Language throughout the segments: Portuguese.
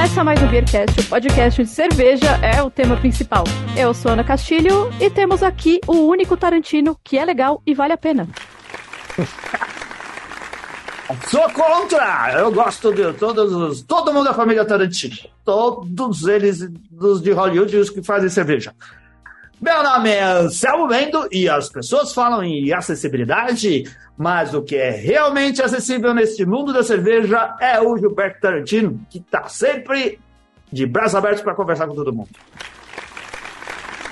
Começa mais um Beercast, o podcast onde cerveja é o tema principal. Eu sou Ana Castilho e temos aqui o único Tarantino que é legal e vale a pena. Sou contra! Eu gosto de todos os. Todo mundo da família Tarantino. Todos eles dos de Hollywood e os que fazem cerveja. Meu nome é Anselmo Mendo e as pessoas falam em acessibilidade, mas o que é realmente acessível neste mundo da cerveja é o Gilberto Tarantino, que está sempre de braços abertos para conversar com todo mundo.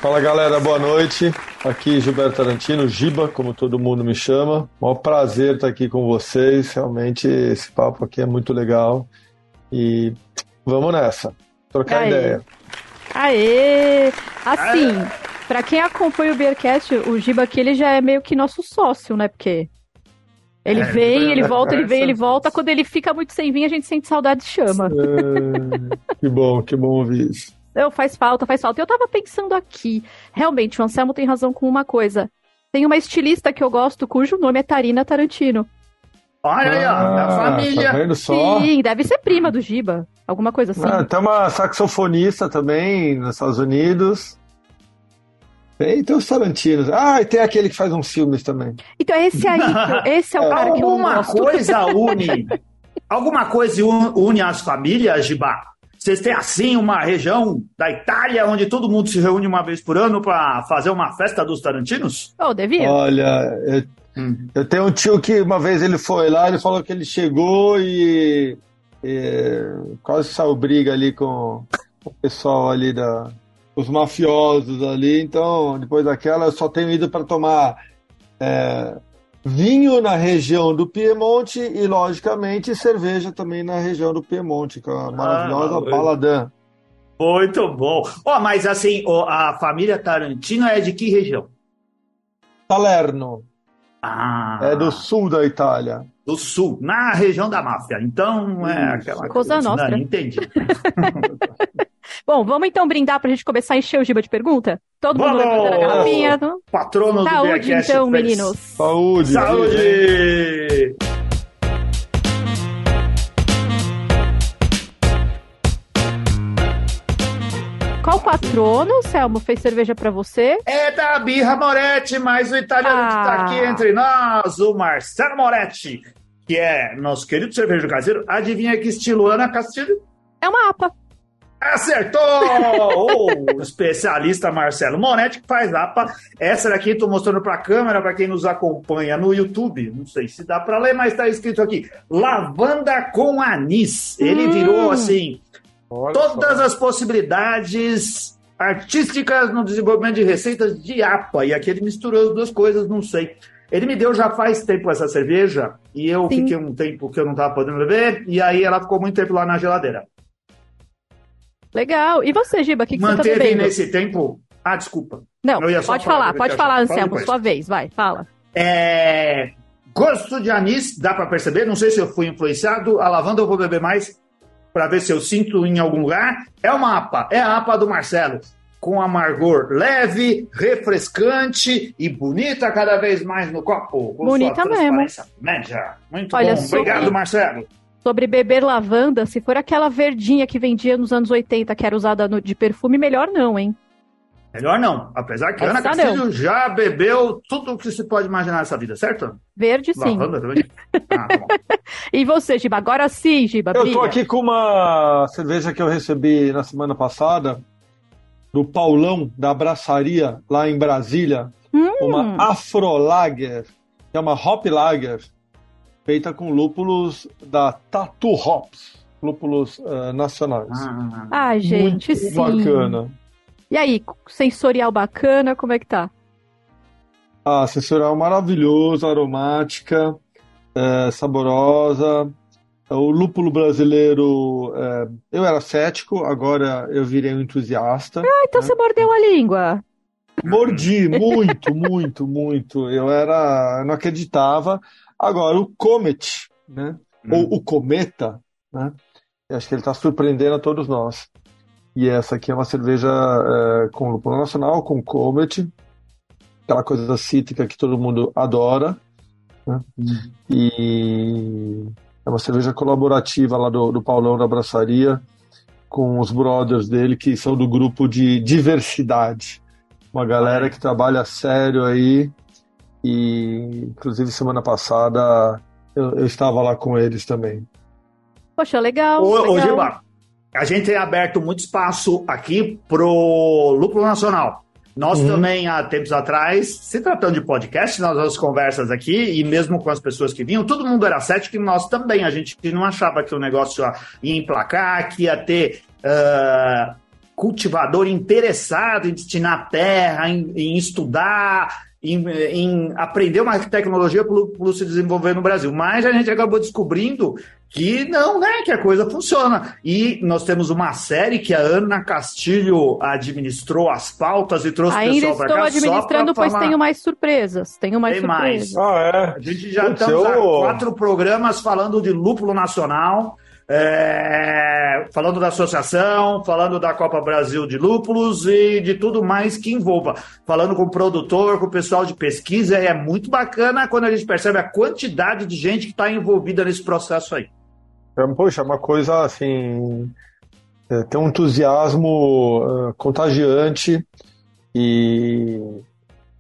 Fala galera, boa noite. Aqui Gilberto Tarantino, Giba, como todo mundo me chama. Maior prazer estar aqui com vocês. Realmente esse papo aqui é muito legal. E vamos nessa, trocar Aê. ideia. Aê! Assim, pra quem acompanha o Beercast, o Giba aqui ele já é meio que nosso sócio, né? Porque ele É, vem, ele ele volta, ele vem, ele volta. Quando ele fica muito sem vir, a gente sente saudade e chama. É, que bom, que bom ouvir isso. Não, faz falta, faz falta. Eu tava pensando aqui, realmente, o Anselmo tem razão com uma coisa. Tem uma estilista que eu gosto, cujo nome é Tarina Tarantino. Olha aí, ó, da Ah, família. Tá vendo só? Sim, deve ser prima do Giba. Alguma coisa assim. Ah, tem uma saxofonista também nos Estados Unidos. Tem, tem os Tarantinos. Ah, e tem aquele que faz uns filmes também. Então é esse aí, esse é o cara que eu Alguma coisa une. Alguma coisa un- une as famílias, Giba? Vocês têm assim uma região da Itália onde todo mundo se reúne uma vez por ano para fazer uma festa dos Tarantinos? Oh, devia. Olha, eu, Hum. eu tenho um tio que uma vez ele foi lá, ele falou que ele chegou e, e quase saiu briga ali com o pessoal ali da os mafiosos ali. Então, depois daquela, eu só tenho ido para tomar é, vinho na região do Piemonte e, logicamente, cerveja também na região do Piemonte, com a maravilhosa Ah, Paladin. Muito bom. Ó, mas assim, a família Tarantino é de que região? Salerno, Ah, é do sul da Itália. do sul, na região da máfia. Então é aquela coisa. nostra. Não, entendi. Bom, vamos então brindar pra gente começar a encher o Giba de pergunta? Todo mundo Vamos! levantando a garrafinha. não? Patrono do Saúde então, meninos. Saúde! Saúde! Qual patrono, Selmo, fez cerveja pra você? É da Birra Moretti, mas o italiano que está Ah. aqui entre nós, o Marcelo Moretti, que é nosso querido cervejeiro caseiro. Adivinha que estilo, Ana Castilho? É uma APA. Acertou! o especialista Marcelo Moretti que faz APA. Essa daqui estou mostrando para a câmera, para quem nos acompanha no YouTube. Não sei se dá para ler, mas está escrito aqui: lavanda com anis. Ele Hum. virou assim Olha todas só. as possibilidades artísticas no desenvolvimento de receitas de APA. E aqui ele misturou as duas coisas, não sei. Ele me deu já faz tempo essa cerveja e eu Sim. fiquei um tempo que eu não estava podendo beber e aí ela ficou muito tempo lá na geladeira. Legal. E você, Giba, o que, que você tá Manteve bebendo? nesse tempo. Ah, desculpa. Não, Eu ia só pode falar, falar, pode falar, fala Anselmo, sua vez, vai, fala. É... Gosto de anis, dá para perceber. Não sei se eu fui influenciado. A lavanda eu vou beber mais para ver se eu sinto em algum lugar. É uma APA, é a APA do Marcelo. Com amargor leve, refrescante e bonita cada vez mais no copo. Com Bonita mesmo. Média. Muito Olha, bom. Obrigado, Marcelo. Sobre beber lavanda, se for aquela verdinha que vendia nos anos 80, que era usada no- de perfume, melhor não, hein? Melhor não. Apesar que Essa Ana Castilho já bebeu tudo o que se pode imaginar nessa vida, certo? Verde, sim. Lavanda também? Ah, tá bom. E você, Giba? Agora sim, Giba, Eu brilha. tô aqui com uma cerveja que eu recebi na semana passada, do Paulão, da Abraçaria, lá em Brasília. Hum. Uma Afrolager, que é uma Hop Lager, feita com lúpulos da Tatu Hops, lúpulos eh, nacionais. Ah, Ai, gente, Muito sim. bacana. E aí, sensorial bacana, como é que tá? Ah, sensorial maravilhoso, aromática, eh, saborosa. O lúpulo brasileiro, eh, eu era cético, agora eu virei um entusiasta. Ah, então você mordeu a língua. Mordi muito, muito, muito. Eu era, eu não acreditava. Agora, o Comet, né? Ou o Cometa, né? Eu acho que ele está surpreendendo a todos nós. E essa aqui é uma cerveja é, com lúpulo nacional, com Comet, aquela coisa cítrica que todo mundo adora. Né? E é uma cerveja colaborativa lá do, do Paulão da Braçaria. com os brothers dele, que são do grupo de diversidade. Uma galera que trabalha sério aí. E, inclusive, semana passada eu, eu estava lá com eles também. Poxa, legal. Ô, legal. ô Giba, a gente tem aberto muito espaço aqui pro Lúpulo Nacional. Nós Uhum. também, há tempos atrás, se tratando de podcast, nas nossas conversas aqui, e mesmo com as pessoas que vinham, todo mundo era cético e nós também. A gente não achava que o negócio ia emplacar, que ia ter ah, cultivador interessado em destinar terra, em, em estudar, em, em aprender uma tecnologia para se desenvolver no Brasil. Mas a gente acabou descobrindo que não, né? Que a coisa funciona. E nós temos uma série que a Ana Castilho administrou as pautas e trouxe o Ainda pessoal para estou cá. administrando, só pra pois falar. tenho mais surpresas. Tenho mais Tem mais. surpresas. Ah, A gente já Putz, estamos há eu- quatro programas falando de lúpulo nacional, é, falando da associação, falando da Copa Brasil de Lúpulos e de tudo mais que envolva. Falando com o produtor, com o pessoal de pesquisa, é muito bacana quando a gente percebe a quantidade de gente que está envolvida nesse processo aí. É, poxa, é uma coisa assim. é, tem um entusiasmo ah, contagiante e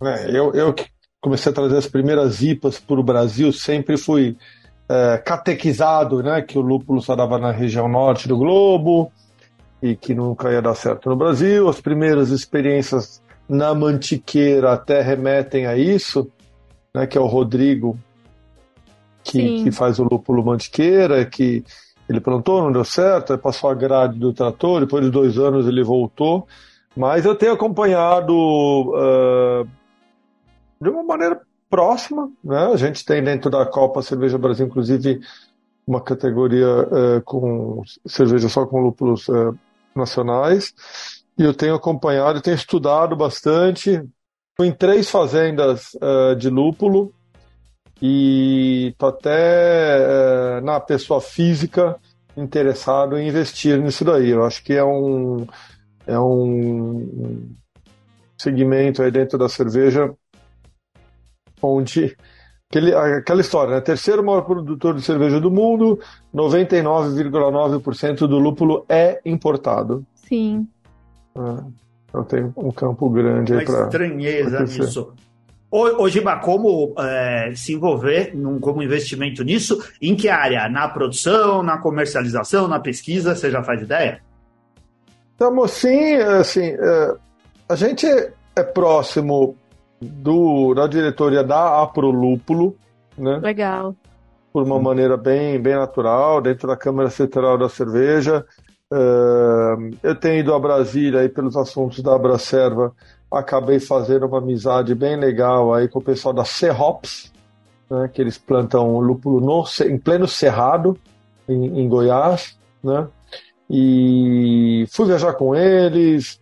né, eu, eu que comecei a trazer as primeiras IPAs para o Brasil, sempre fui é, catequizado né, que o lúpulo só dava na região norte do globo e que nunca ia dar certo no Brasil. As primeiras experiências na Mantiqueira até remetem a isso, né, que é o Rodrigo que, que faz o lúpulo Mantiqueira, que ele plantou, não deu certo, passou a grade do trator, depois de dois anos ele voltou. Mas eu tenho acompanhado ah, de uma maneira próxima, né? A gente tem dentro da Copa Cerveja Brasil, inclusive, uma categoria eh, com cerveja só com lúpulos eh, nacionais. E eu tenho acompanhado, tenho estudado bastante. Fui em três fazendas eh, de lúpulo e tô até eh, na pessoa física interessado em investir nisso daí. Eu acho que é um é um segmento aí dentro da cerveja onde aquele, aquela história, né? Terceiro maior produtor de cerveja do mundo, 99,9% do lúpulo é importado. Sim. Ah, Então tem um campo grande Uma aí para estranheza acontecer. nisso. Giba, como é, se envolver num, como investimento nisso? Em que área? Na produção, na comercialização, na pesquisa? Você já faz ideia? Estamos sim, assim, é, a gente é próximo do, da diretoria da Aprolúpulo, né? Legal. por uma maneira bem, bem natural, dentro da Câmara Central da Cerveja. Eh, eu tenho ido a Brasília aí pelos assuntos da Abracerva, acabei fazendo uma amizade bem legal aí com o pessoal da Cerrops, né, que eles plantam lúpulo no, em pleno Cerrado, em, em Goiás, né? E fui viajar com eles,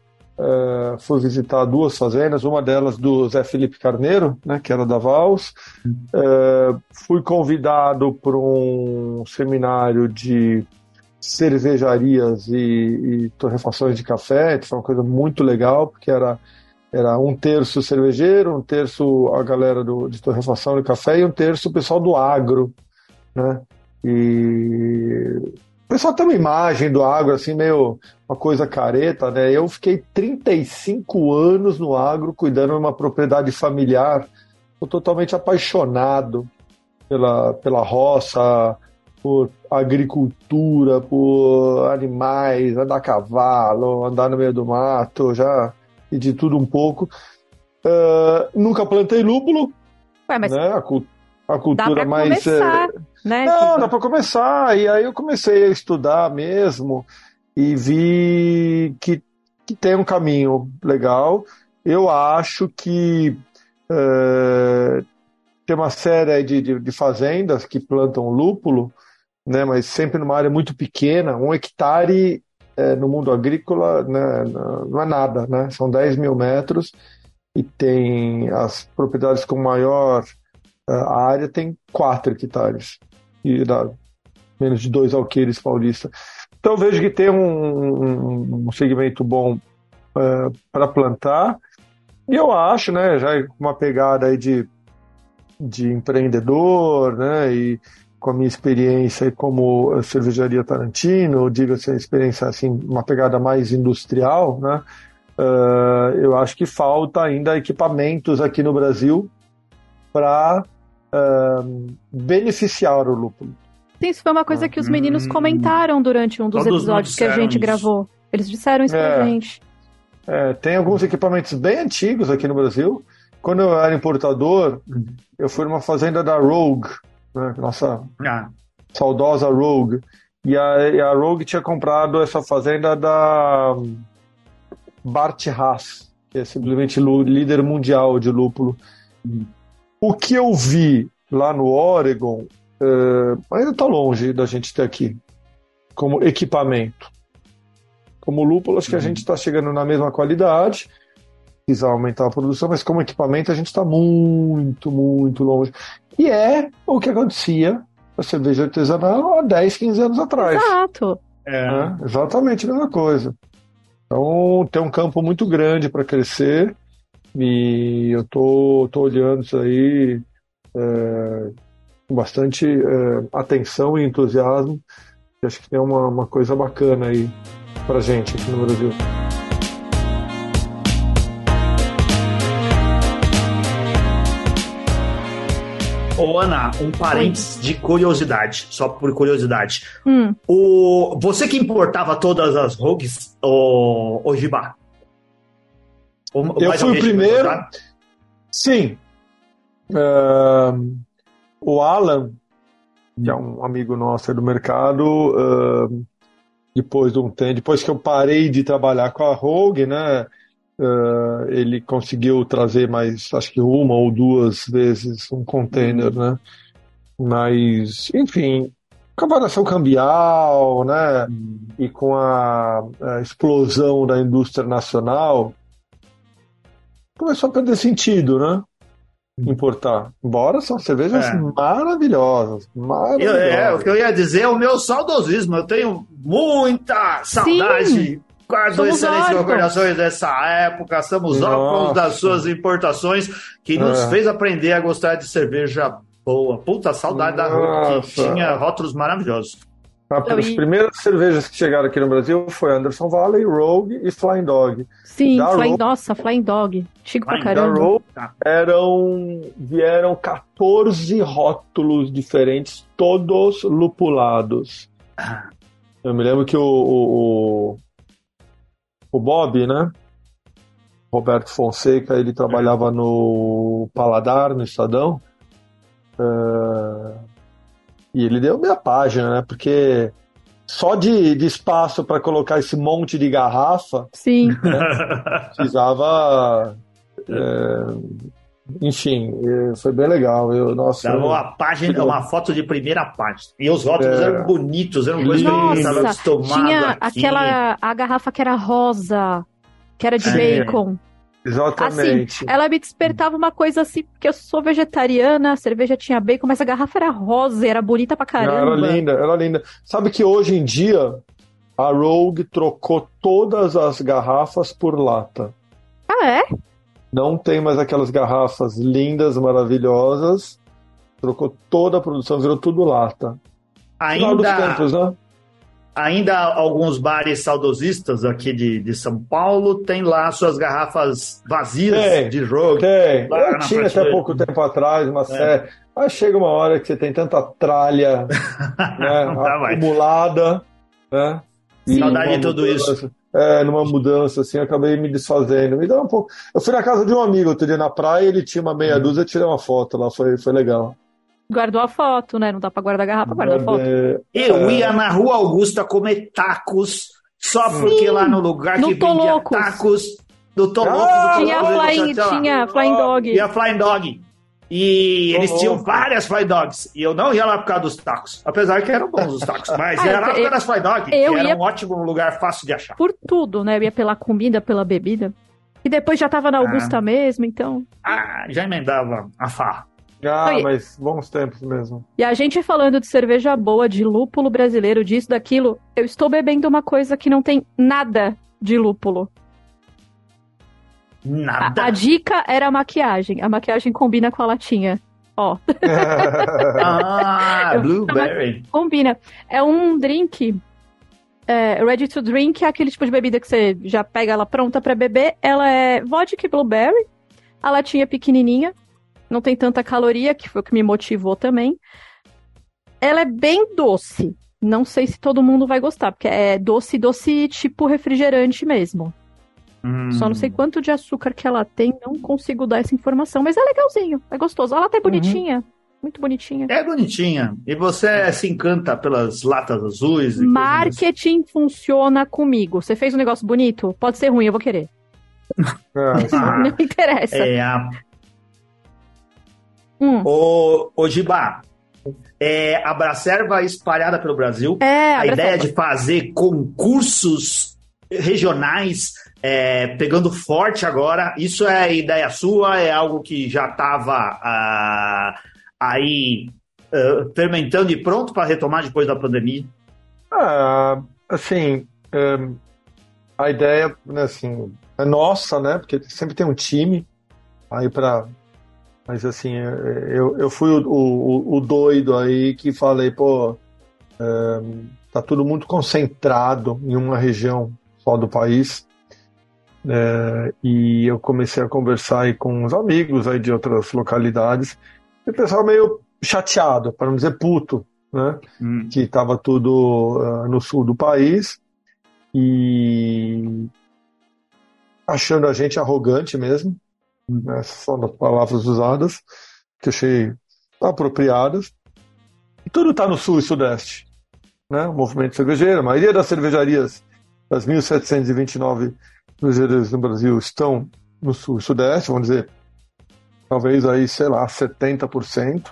fui visitar duas fazendas, uma delas do Zé Felipe Carneiro, né, que era da Vals. Eh, fui convidado para um seminário de cervejarias e, e torrefações de café, que foi uma coisa muito legal, porque era, era um terço cervejeiro, um terço a galera do, de torrefação de café e um terço o pessoal do agro, né? E o pessoal tem uma imagem do agro assim, meio uma coisa careta, né? Eu fiquei 35 anos no agro, cuidando de uma propriedade familiar. Estou totalmente apaixonado pela, pela roça, por agricultura, por animais, andar a cavalo, andar no meio do mato, já e de tudo um pouco. Ah, nunca plantei lúpulo, Ué, mas né? A, cu- a cultura mais. eh, começar, né? não, dá para começar. E aí eu comecei a estudar mesmo e vi que, que tem um caminho legal. Eu acho que eh, tem uma série de, de, de fazendas que plantam lúpulo, né, mas sempre numa área muito pequena. Um hectare eh, no mundo agrícola né, não é nada, né? São 10 mil metros e tem as propriedades com maior eh, área tem 4 hectares e dá menos de dois alqueires paulista. Então vejo que tem um, um- segmento bom para plantar e eu acho, né, já uma pegada aí de, de empreendedor, né, e, com a minha experiência como cervejaria Tarantino, diga-se a experiência assim, uma pegada mais industrial, né? Uh, eu acho que falta ainda equipamentos aqui no Brasil para uh, beneficiar o lúpulo. Isso foi uma coisa que os meninos hum. comentaram durante um dos Todos episódios que a gente isso. gravou. Eles disseram isso é, pra gente. É, tem alguns equipamentos bem antigos aqui no Brasil. Quando eu era importador, eu fui numa fazenda da Rogue, né, nossa ah. saudosa Rogue. E a, e a Rogue tinha comprado essa fazenda da Bart Haas, que é simplesmente líder mundial de lúpulo. O que eu vi lá no Oregon uh, ainda está longe da gente ter aqui como equipamento. Como lúpulo, acho que a uhum. gente está chegando na mesma qualidade, precisa aumentar a produção, mas como equipamento a gente está muito, muito longe. E é o que acontecia a cerveja artesanal há 10, 15 anos atrás. Exato. É. É, exatamente a mesma coisa. Então tem um campo muito grande para crescer e eu tô, tô olhando isso aí é, com bastante é, atenção e entusiasmo. E acho que tem uma, uma coisa bacana aí para gente aqui no Brasil. Ô, Ana, um parênteses de curiosidade, só por curiosidade. Hum. O, você que importava todas as rogues, o, o Giba? Eu fui o primeiro. Sim. Uh, o Alan, que é um amigo nosso do mercado, uh, depois de um tempo, depois que eu parei de trabalhar com a Rogue, né? Uh, ele conseguiu trazer mais, acho que uma ou duas vezes um container, uhum. né? Mas, enfim, com a variação cambial, né? Uhum. E com a, a, explosão da indústria nacional, começou a perder sentido, né? Importar. Embora são cervejas é. maravilhosas. maravilhosas. Eu, é, o que eu ia dizer é o meu saudosismo. Eu tenho muita saudade. Sim. Guardo excelentes recordações dessa época, somos órfãos das suas importações, que nos é. fez aprender a gostar de cerveja boa. Puta, saudade Nossa. da que tinha rótulos maravilhosos. As primeiras cervejas que chegaram aqui no Brasil foi Anderson Valley, Rogue e Flying Dog. Sim, Flying, Rogue, nossa, Flying Dog. Chico pra caramba. Da Rogue eram, vieram 14 rótulos diferentes, todos lupulados. Eu me lembro que o, o, o Bob, né? Roberto Fonseca, ele trabalhava no Paladar, no Estadão. Uh, e ele deu minha página, né? Porque só de, de espaço para colocar esse monte de garrafa. Sim. Né, precisava. É, enfim, foi bem legal. Eu, nossa, Dava uma página, uma foto de primeira página. E os rótulos é, eram bonitos, eram coisas que estava acostumado. Tinha aqui. aquela a garrafa que era rosa, que era de é. bacon. Exatamente. Assim, ela me despertava uma coisa assim, porque eu sou vegetariana, a cerveja tinha bacon, mas a garrafa era rosa, era bonita pra caramba. Era linda, era linda. Sabe que hoje em dia a Rogue trocou todas as garrafas por lata. Ah, é? Não tem mais aquelas garrafas lindas, maravilhosas. Trocou toda a produção, virou tudo lata. Ainda, dos tempos, né? Ainda alguns bares saudosistas aqui de, de São Paulo têm lá suas garrafas vazias tem, de jogo. Tem. Eu tinha até pouco tempo atrás uma é. série. Mas chega uma hora que você tem tanta tralha né, acumulada, né? Saudade de tudo mudança, isso. É, numa mudança, assim, acabei me desfazendo. Me dá um pouco. Eu fui na casa de um amigo outro dia na praia, ele tinha uma meia uhum. dúzia, eu tirei uma foto lá, foi, foi legal. Guardou a foto, né? Não dá pra guardar a garrafa, guarda a foto. Eu ia na Rua Augusta comer tacos, só Sim. porque lá no lugar que vendia loucos. tacos, do Tô ah, tinha, flying, tinha Flying Dog. Tinha Flying Dog. E Tô eles louco. tinham várias Fly Dogs. E eu não ia lá por causa dos tacos. Apesar que eram bons os tacos. Mas ah, era lá por causa das Fly Dog. Eu que ia... era um ótimo lugar fácil de achar. Por tudo, né? Eu ia pela comida, pela bebida. E depois já tava na Augusta ah. mesmo, então. Ah, já emendava a farra. Ah, Aí. mas bons tempos mesmo. E a gente falando de cerveja boa, de lúpulo brasileiro, disso, daquilo, eu estou bebendo uma coisa que não tem nada de lúpulo. Nada. A, a dica era a maquiagem. A maquiagem combina com a latinha. ó. ah, blueberry. Combina. É um drink é, ready to drink, é aquele tipo de bebida que você já pega ela pronta para beber. Ela é vodka e blueberry. A latinha é pequenininha, não tem tanta caloria, que foi o que me motivou também. Ela é bem doce. Não sei se todo mundo vai gostar, porque é doce, doce tipo refrigerante mesmo. Hum. Só não sei quanto de açúcar que ela tem, não consigo dar essa informação, mas é legalzinho, é gostoso. Ela tá bonitinha. Uhum. Muito bonitinha. É bonitinha. E você se encanta pelas latas azuis? Marketing funciona comigo. Você fez um negócio bonito? Pode ser ruim, eu vou querer. Ah, não me interessa. É a... hum. Ô, ô Gibá, é, a Bracerva espalhada pelo Brasil. É, a, a ideia de fazer concursos regionais é, pegando forte agora. Isso é ideia sua? É algo que já estava ah, aí uh, fermentando e pronto para retomar depois da pandemia? Ah, assim, é, a ideia, né, assim, é nossa, né? Porque sempre tem um time aí para mas assim, eu, eu fui o, o, o doido aí que falei, pô, é, tá tudo muito concentrado em uma região só do país. É, e eu comecei a conversar aí com uns amigos aí de outras localidades. E o pessoal meio chateado, para não dizer puto, né? Hum. Que estava tudo uh, no sul do país e achando a gente arrogante mesmo né, são as palavras usadas, que achei apropriadas. E tudo está no sul e sudeste. Né? O movimento cervejeiro, a maioria das cervejarias, das 1.729 cervejarias no Brasil, estão no sul e sudeste, vamos dizer, talvez aí, sei lá, 70%.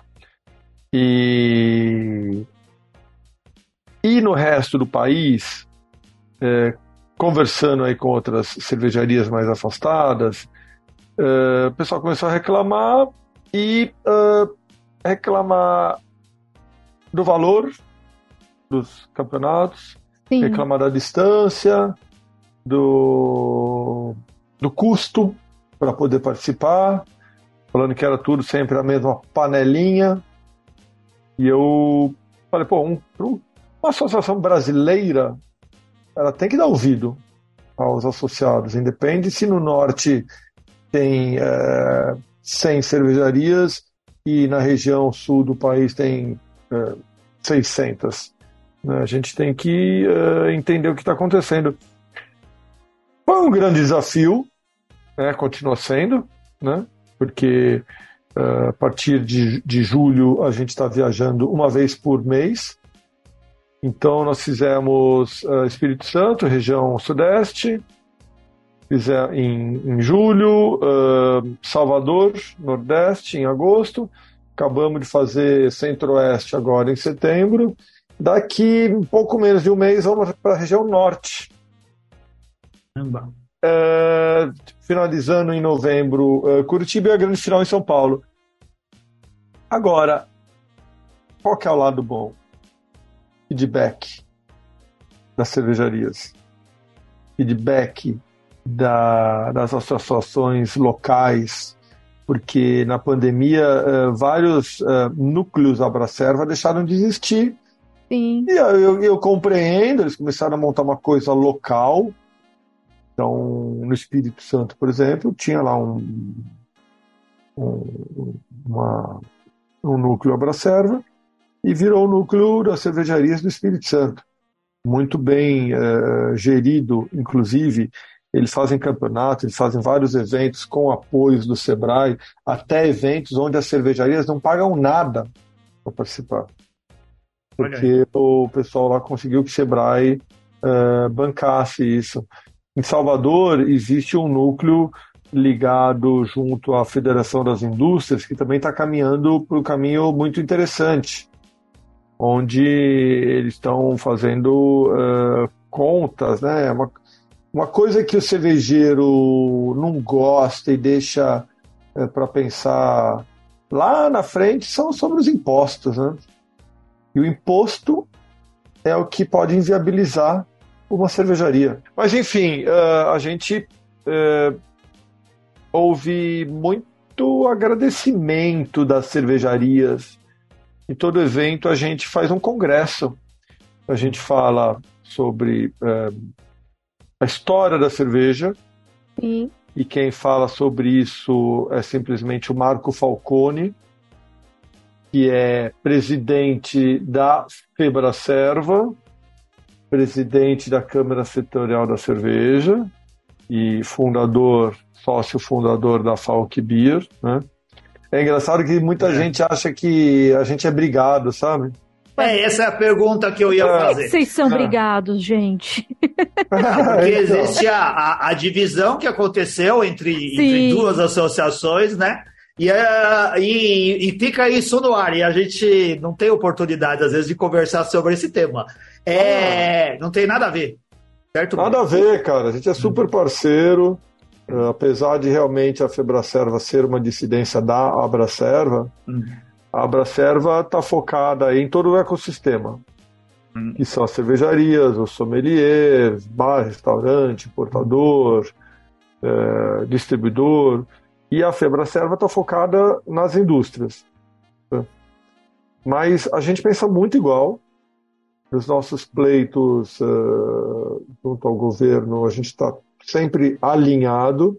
E, e no resto do país, é, conversando aí com outras cervejarias mais afastadas, Uh, o pessoal começou a reclamar e uh, reclamar do valor dos campeonatos, Sim. reclamar da distância, do, do custo para poder participar, falando que era tudo sempre a mesma panelinha. E eu falei, pô, um, uma associação brasileira, ela tem que dar ouvido aos associados, independe se no norte tem é, 100 cervejarias e na região sul do país tem é, 600. Né? A gente tem que é, entender o que está acontecendo. Foi um grande desafio, né? continua sendo, né? porque é, a partir de, de julho a gente está viajando uma vez por mês. Então nós fizemos uh, Espírito Santo, região sudeste, fizer em, em julho, uh, Salvador, Nordeste, em agosto. Acabamos de fazer Centro-Oeste agora em setembro. Daqui um pouco menos de um mês vamos para a região Norte. Uh, finalizando em novembro, uh, Curitiba e a grande final em São Paulo. Agora, qual que é o lado bom? Feedback das cervejarias. Feedback da, das associações locais, porque na pandemia uh, vários uh, núcleos Abracerva deixaram de existir. Sim. E eu, eu, eu, compreendo, eles começaram a montar uma coisa local. Então, no Espírito Santo, por exemplo, tinha lá um, um, uma, um núcleo Abracerva e virou o núcleo das cervejarias do Espírito Santo. Muito bem uh, gerido, inclusive, eles fazem campeonatos, eles fazem vários eventos com apoios do Sebrae, até eventos onde as cervejarias não pagam nada para participar. Porque o pessoal lá conseguiu que o Sebrae uh, bancasse isso. Em Salvador existe um núcleo ligado junto à Federação das Indústrias, que também está caminhando por um caminho muito interessante, onde eles estão fazendo uh, contas, né? Uma, uma coisa que o cervejeiro não gosta e deixa é, para pensar lá na frente são sobre os impostos, né? E o imposto é o que pode inviabilizar uma cervejaria. Mas enfim, uh, a gente uh, ouve muito, muito agradecimento das cervejarias. Em todo evento a gente faz um congresso. A gente fala sobre é, a história da cerveja. Sim. E quem fala sobre isso é simplesmente o Marco Falcone, que é presidente da Febracerva, presidente da Câmara Setorial da Cerveja e fundador, sócio fundador da Falk Beer, né? É engraçado que muita é. gente acha que a gente é brigado, sabe? É, essa é a pergunta que eu ia é. fazer. Vocês são ah. brigados, gente. Porque então. existe a, a, a, divisão que aconteceu entre, entre duas associações, né? E, uh, e, e, fica isso no ar, e a gente não tem oportunidade, às vezes, de conversar sobre esse tema. É, ah. Não tem nada a ver, certo? Nada a ver, cara. A gente é super parceiro. Uh, apesar de realmente a Febracerva ser uma dissidência da Abracerva, hum. A Abracerva está focada em todo o ecossistema, hum. que são as cervejarias, os sommeliers, bar, restaurante, importador, uh, distribuidor, e a Febracerva está focada nas indústrias. Né? Mas a gente pensa muito igual, nos nossos pleitos uh, junto ao governo, a gente está sempre alinhado.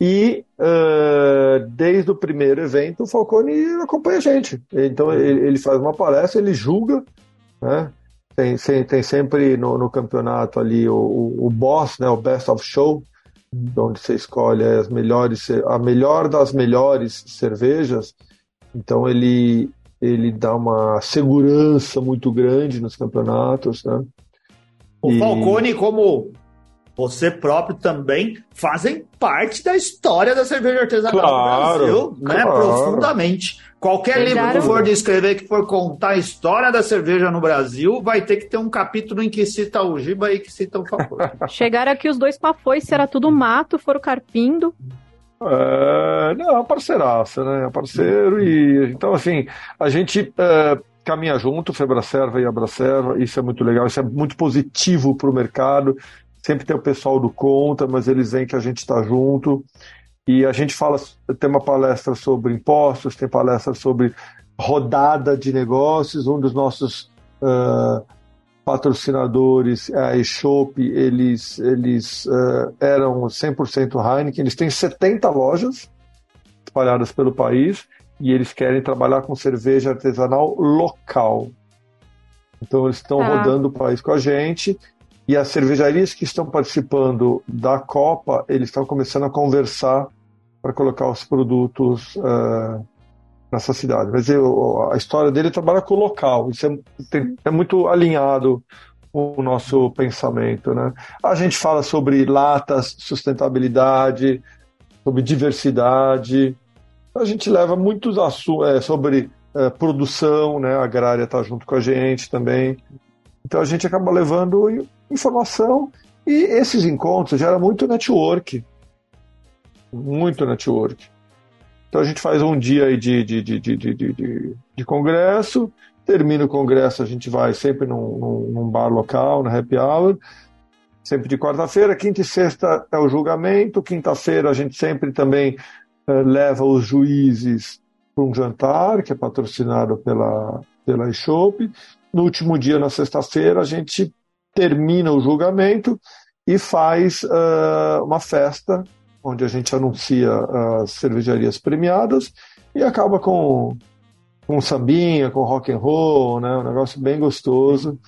E uh, desde o primeiro evento, o Falcone acompanha a gente. Então ele, ele faz uma palestra, ele julga, né? Tem, tem sempre no, no campeonato ali o, o, o, boss, né? o best of show, onde você escolhe as melhores, a melhor das melhores cervejas. Então ele, ele dá uma segurança muito grande nos campeonatos, né? O e... Falcone, como você próprio também fazem parte da história da cerveja artesanal claro, do Brasil, né? Claro. Profundamente. Qualquer livro que for descrever, que for contar a história da cerveja no Brasil, vai ter que ter um capítulo em que cita o Giba e que cita o Fafoi. Chegaram aqui os dois com a foice, era tudo mato, foram carpindo. É, não, é parceiraça, né? É parceiro e então assim a gente é, caminha junto, Febracerva e Abracerva, isso é muito legal, isso é muito positivo para o mercado. Sempre tem o pessoal do conta, mas eles veem que a gente está junto. E a gente fala, tem uma palestra sobre impostos, tem palestra sobre rodada de negócios. Um dos nossos uh, patrocinadores, a eShop, eles, eles uh, eram 100% Heineken. Eles têm 70 lojas espalhadas pelo país e eles querem trabalhar com cerveja artesanal local. Então eles estão ah. rodando o país com a gente e as cervejarias que estão participando da Copa, eles estão começando a conversar para colocar os produtos uh, nessa cidade. Mas eu, a história dele trabalha com o local, isso é, tem, é muito alinhado com o nosso pensamento. Né? A gente fala sobre latas, sustentabilidade, sobre diversidade. A gente leva muitos assuntos é, sobre é, produção, né? a agrária está junto com a gente também. Então a gente acaba levando informação e esses encontros geram muito network. Muito network. Então a gente faz um dia aí de, de, de, de, de, de, de congresso, termina o congresso, a gente vai sempre num, num, num bar local, na happy hour, sempre de quarta-feira, quinta e sexta é o julgamento, quinta-feira a gente sempre também uh, leva os juízes para um jantar, que é patrocinado pela, pela eShop, no último dia, na sexta-feira, a gente termina o julgamento e faz uh, uma festa onde a gente anuncia as cervejarias premiadas e acaba com, com sambinha, com rock and roll, né? um negócio bem gostoso.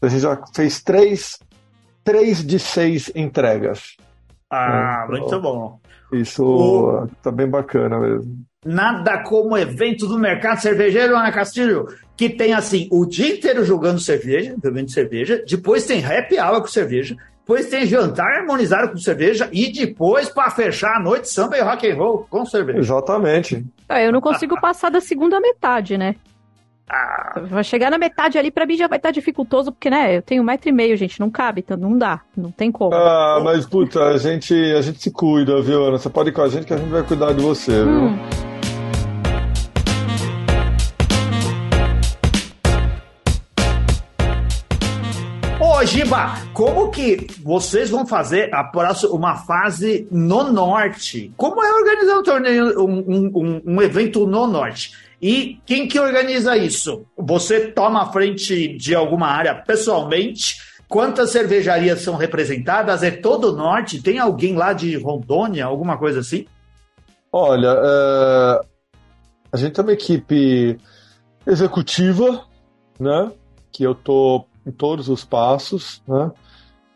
A gente já fez três, três de seis entregas. Ah, então, muito bom. Isso o... tá bem bacana mesmo. Nada como evento do mercado cervejeiro, Ana Castilho, que tem assim o dia inteiro jogando cerveja, bebendo cerveja, depois tem happy hour com cerveja, depois tem jantar harmonizado com cerveja e depois, para fechar a noite, samba e rock and roll com cerveja. Exatamente. É, eu não consigo passar da segunda metade, né? Ah. Vai chegar na metade ali, pra mim já vai estar tá dificultoso, porque, né, eu tenho um metro e meio, gente, não cabe, então não dá, não tem como. Ah, mas, puta, a gente, a gente se cuida, viu, Ana? Você pode ir com a gente que a gente vai cuidar de você, hum. viu? Giba, como que vocês vão fazer a próxima, uma fase no norte? Como é organizar um torneio, um, um, um evento no norte? E quem que organiza isso? Você toma a frente de alguma área pessoalmente? Quantas cervejarias são representadas? É todo o norte? Tem alguém lá de Rondônia, alguma coisa assim? Olha, é... a gente tem uma equipe executiva, né? Que eu tô em todos os passos, né?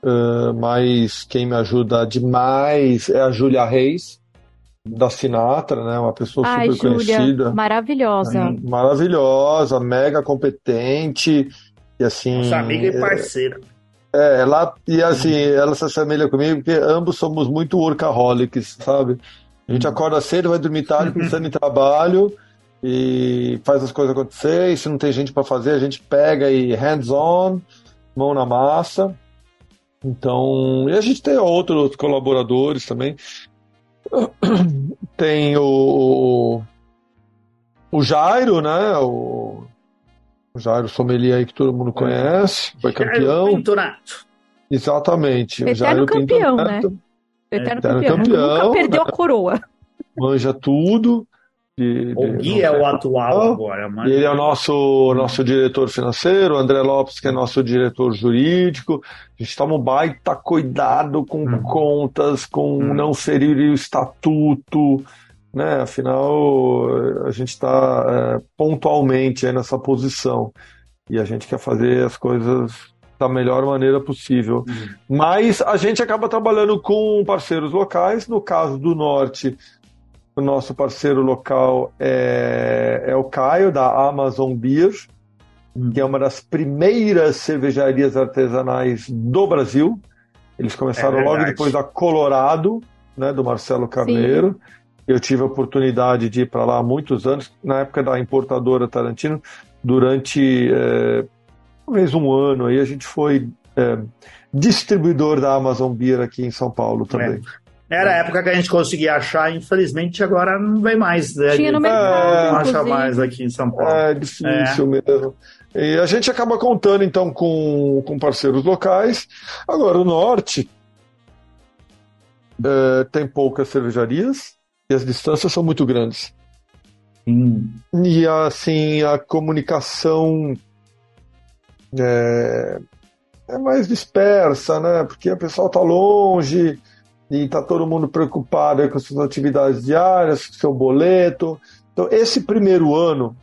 Uh, mas quem me ajuda demais é a Júlia Reis, da Sinatra, né? Uma pessoa Ai, super Júlia, conhecida. maravilhosa. Né? Maravilhosa, mega competente. E assim. Nossa amiga e é- parceira. É, ela, e assim, ela se assemelha comigo porque ambos somos muito workaholics, sabe? A gente acorda cedo, vai dormir tarde pensando em trabalho e faz as coisas acontecer. E se não tem gente para fazer, a gente pega e hands-on, mão na massa. Então, e a gente tem outros colaboradores também. Tem o, o Jairo, né? O, o Jairo Sommelier aí que todo mundo conhece, foi campeão. Pintonato. Exatamente. o Eterno Jairo campeão, Pinto né? Eterno Eterno campeão. campeão, Nunca perdeu né? a coroa. manja tudo. De- O de- Gui é o atual agora, E mas ele é o nosso, nosso diretor financeiro, o André Lopes, que é nosso diretor jurídico. A gente toma um baita cuidado com Hum. contas, com Hum. não ferir o estatuto, né? Afinal, a gente está pontualmente aí nessa posição e a gente quer fazer as coisas da melhor maneira possível. Hum. Mas a gente acaba trabalhando com parceiros locais. No caso do Norte, o nosso parceiro local é, é o Caio, da Amazon Beer, Hum. que é uma das primeiras cervejarias artesanais do Brasil. Eles começaram É logo depois da Colorado, né, do Marcelo Carneiro. Eu tive a oportunidade de ir para lá há muitos anos, na época da importadora Tarantino, durante é, talvez um ano. Aí a gente foi é, distribuidor da Amazon Beer aqui em São Paulo também. Era a época que a gente conseguia achar, infelizmente agora não vem mais. Né? Tinha no É, mercado, Não acha mais aqui em São Paulo. É difícil mesmo. E a gente acaba contando então com, com parceiros locais. Agora, o norte é, tem poucas cervejarias e as distâncias são muito grandes. Hum. E assim, a comunicação é, é mais dispersa, né? Porque o pessoal está longe e está todo mundo preocupado com suas atividades diárias, com seu boleto. Então, esse primeiro ano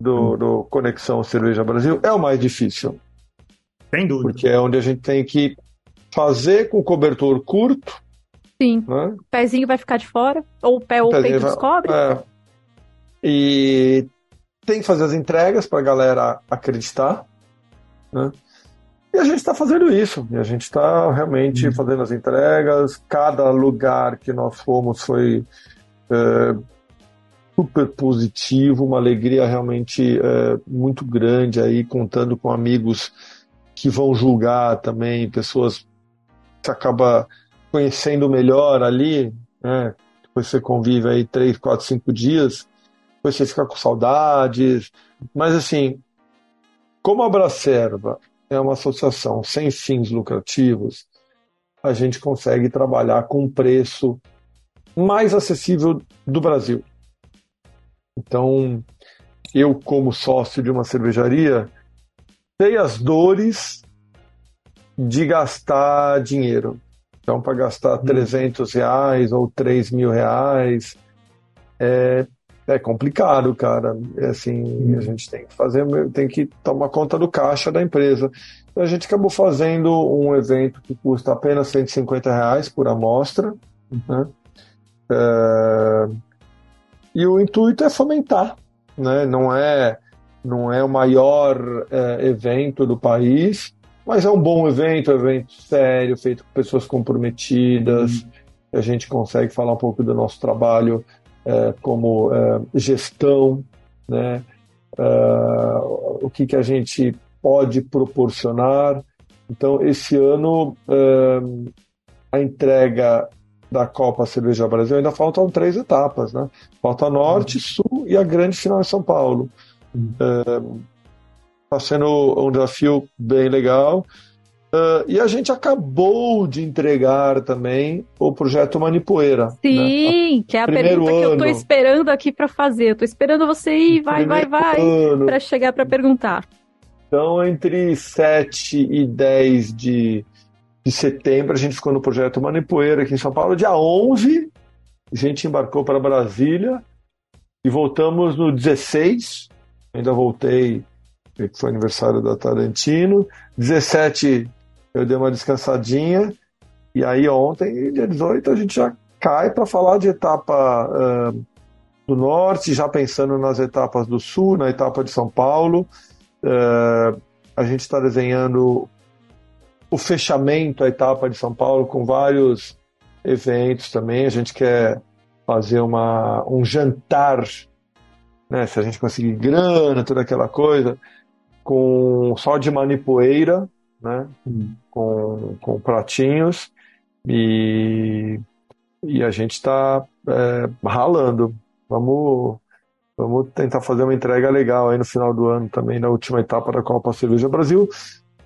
do, do Conexão Cerveja Brasil é o mais difícil, Sem dúvida. porque é onde a gente tem que fazer com cobertor curto, Sim. né? O pezinho vai ficar de fora. Ou o pé ou o peito vai- descobre. É. E tem que fazer as entregas para a galera acreditar. Né? E a gente está fazendo isso. E a gente está realmente Uhum. fazendo as entregas. Cada lugar que nós fomos foi é, super positivo, uma alegria realmente é, muito grande aí, contando com amigos que vão julgar também, pessoas que acaba conhecendo melhor ali, né? Depois você convive aí três, quatro, cinco dias, depois você fica com saudades. Mas assim, como a Bracerva é uma associação sem fins lucrativos, a gente consegue trabalhar com um preço mais acessível do Brasil. Então, eu, como sócio de uma cervejaria, sei as dores de gastar dinheiro. Então, para gastar 300 reais ou 3 mil reais, é, é complicado, cara. É assim, a gente tem que fazer, tem que tomar conta do caixa da empresa. Então, a gente acabou fazendo um evento que custa apenas 150 reais por amostra, né? É, e o intuito é fomentar, né? Não é, não é o maior é, evento do país, mas é um bom evento, um evento sério, feito com pessoas comprometidas. A gente consegue falar um pouco do nosso trabalho é, como é, gestão, né? É, o que, que a gente pode proporcionar. Então, esse ano, a entrega da Copa Cerveja Brasil ainda faltam três etapas, né? Falta Norte, Sul e a grande final em São Paulo. Está sendo um desafio bem legal. Uh, e a gente acabou de entregar também o projeto Manipoeira. Né? Sim, né? que é a Primeiro pergunta ano. que eu estou esperando aqui para fazer. Eu tô esperando você ir, vai, vai, vai, para chegar para perguntar. Então, entre 7 e 10 de, de setembro, a gente ficou no projeto Manipoeira aqui em São Paulo. Dia 11, a gente embarcou para Brasília e voltamos no 16. Ainda voltei, que foi aniversário da Tarantino. 17 eu dei uma descansadinha. E aí ontem, dia 18, a gente já cai para falar de etapa uh, do norte, já pensando nas etapas do sul, na etapa de São Paulo. Uh, a gente está desenhando o fechamento, a etapa de São Paulo, com vários eventos também. A gente quer fazer uma, um jantar, né, se a gente conseguir grana, toda aquela coisa, com só de manipoeira, né? Hum. Com, com pratinhos e, e a gente está é, ralando. Vamos, vamos tentar fazer uma entrega legal aí no final do ano também, na última etapa da Copa Cerveja Brasil.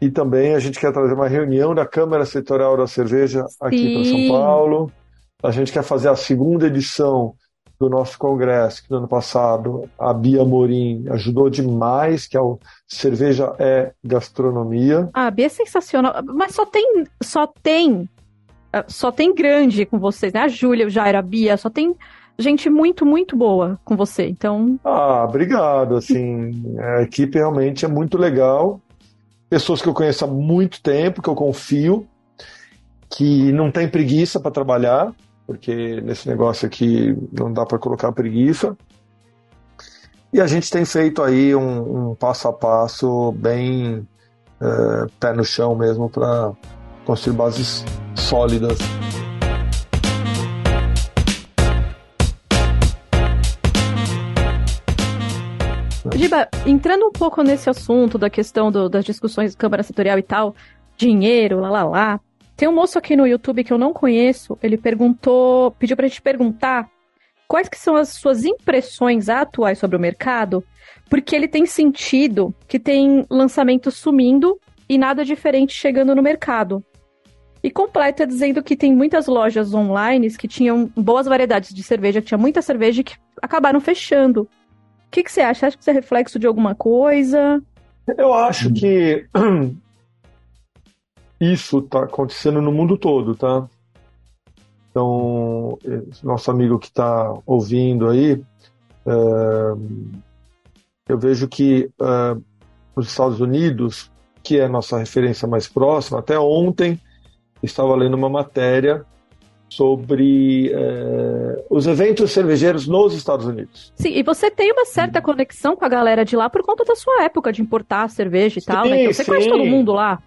E também a gente quer trazer uma reunião da Câmara Setorial da Cerveja aqui para São Paulo. A gente quer fazer a segunda edição do nosso congresso, que no ano passado a Bia Morim ajudou demais, que é o Cerveja é Gastronomia. Ah, a Bia é sensacional, mas só tem, só tem, ah, só tem grande com vocês, né? A Júlia, o Jair, a Bia, só tem gente muito, muito boa com você, então... Ah, obrigado, assim, a equipe realmente é muito legal, pessoas que eu conheço há muito tempo, que eu confio, que não tem preguiça para trabalhar, porque nesse negócio aqui não dá para colocar preguiça. E a gente tem feito aí um, um passo a passo bem é, pé no chão mesmo para construir bases sólidas. Giba, entrando um pouco nesse assunto da questão do, das discussões Câmara Setorial e tal, dinheiro, lá lá lá, tem um moço aqui no YouTube que eu não conheço, ele perguntou, pediu pra gente perguntar quais que são as suas impressões atuais sobre o mercado, porque ele tem sentido que tem lançamentos sumindo e nada diferente chegando no mercado. E completa dizendo que tem muitas lojas online que tinham boas variedades de cerveja, que tinha muita cerveja que acabaram fechando. O que, que você acha? Acha que isso é reflexo de alguma coisa? Eu acho que isso está acontecendo no mundo todo, tá? Então, nosso amigo que está ouvindo aí, é, eu vejo que é, os Estados Unidos, que é a nossa referência mais próxima, até ontem estava lendo uma matéria sobre os eventos cervejeiros nos Estados Unidos. Sim, e você tem uma certa conexão com a galera de lá por conta da sua época de importar cerveja e sim, tal, né? Então você sim. conhece todo mundo lá.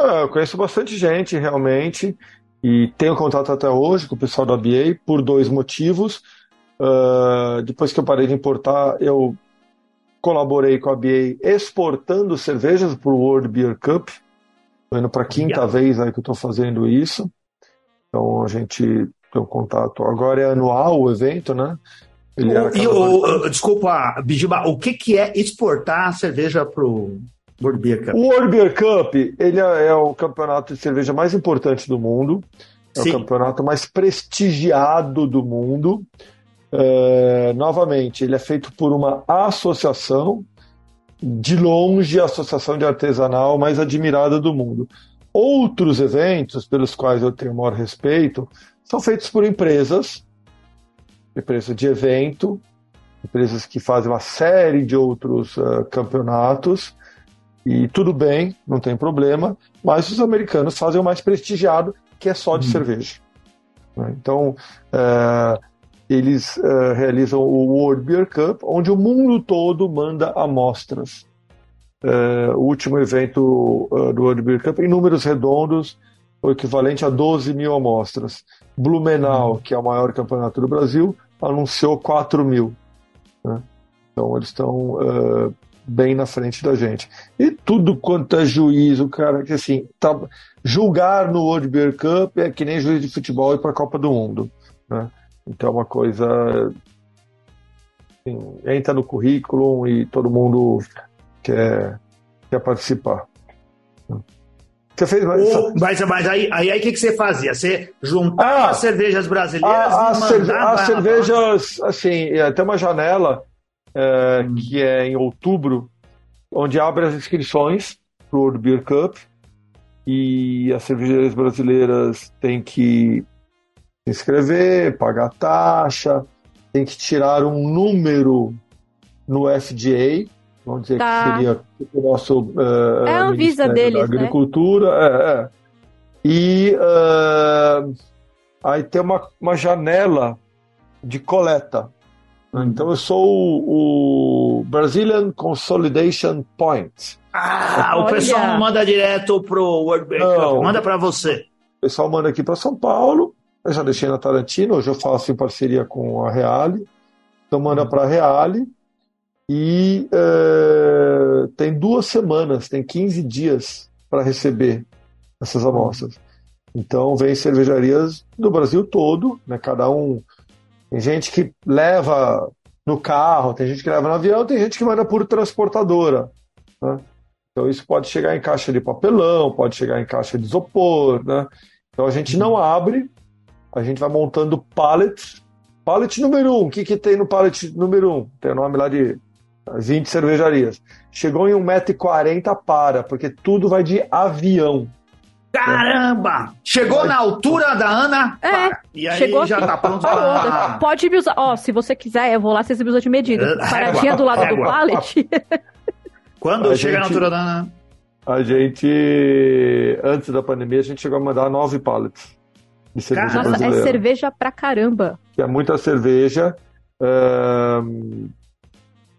Ah, eu conheço bastante gente, realmente, e tenho contato até hoje com o pessoal da BA por dois motivos. Uh, depois que eu parei de importar, eu colaborei com a BA exportando cervejas para o World Beer Cup. Estou indo para a quinta yeah. vez aí que eu estou fazendo isso. Então a gente tem um contato. Agora é anual o evento, né? O, e o, desculpa, Bijiba, o que, que é exportar cerveja para o World Beer Cup. O World Beer Cup ele é, é, o campeonato de cerveja mais importante do mundo. É Sim. o campeonato mais prestigiado do mundo. É, novamente, ele é feito por uma associação, de longe a associação de artesanal mais admirada do mundo. Outros eventos, pelos quais eu tenho maior respeito, são feitos por empresas, empresas de evento, empresas que fazem uma série de outros uh, campeonatos, e tudo bem, não tem problema, mas os americanos fazem o mais prestigiado, que é só de uhum. cerveja. Né? Então, é, eles é, realizam o World Beer Cup, onde o mundo todo manda amostras. É, o último evento uh, do World Beer Cup, em números redondos, o equivalente a 12 mil amostras. Blumenau, uhum. que é o maior campeonato do Brasil, anunciou 4 mil. Né? Então, eles estão uh, bem na frente da gente. E tudo quanto é juízo, cara, que assim, tá, julgar no World Beer Cup é que nem juiz de futebol ir para a Copa do Mundo. Né? Então é uma coisa. Assim, entra no currículo e todo mundo quer, quer participar. Você fez Ou, mas, mas aí, aí, aí o que, que você fazia? Você juntava Ah, as cervejas brasileiras A- e cerve- as cervejas, assim, tem uma janela é, Hum. que é em outubro, onde abre as inscrições para o World Beer Cup e as cervejarias brasileiras têm que se inscrever, pagar taxa, tem que tirar um número no FDA, vamos dizer Tá. que seria o nosso É a Anvisa deles, da né? Agricultura, é, é. E ah, aí tem uma, uma janela de coleta. Então eu sou o, o Brazilian Consolidation Point. Ah, o pessoal não manda direto pro World Beer Não. Manda pra você. O pessoal manda aqui para São Paulo. Eu já deixei na Tarantino, hoje eu faço em parceria com a Reale. Então manda para a Reale. E eh, tem duas semanas, tem 15 dias para receber essas amostras. Então vem cervejarias do Brasil todo, né? Cada um. Tem gente que leva no carro, tem gente que leva no avião, tem gente que manda por transportadora. né? Então isso pode chegar em caixa de papelão, pode chegar em caixa de isopor, né? Então a gente não abre, a gente vai montando pallets. Pallet número um, o que, que tem no pallet número um? Tem o nome lá de 20 cervejarias. Chegou em 1,40m, para, porque tudo vai de avião. Caramba! Chegou na altura da Ana? É, para. E aí chegou já aqui. tá pronto pra... Pode me usar. Ó, se você quiser, eu vou lá, vocês me usam de medida. É, Paradinha do lado do pallet. Quando A chega na gente- altura da Ana? A gente, antes da pandemia, a gente chegou a mandar nove pallets de cerveja Nossa, é brasileira. cerveja pra caramba. que é muita cerveja.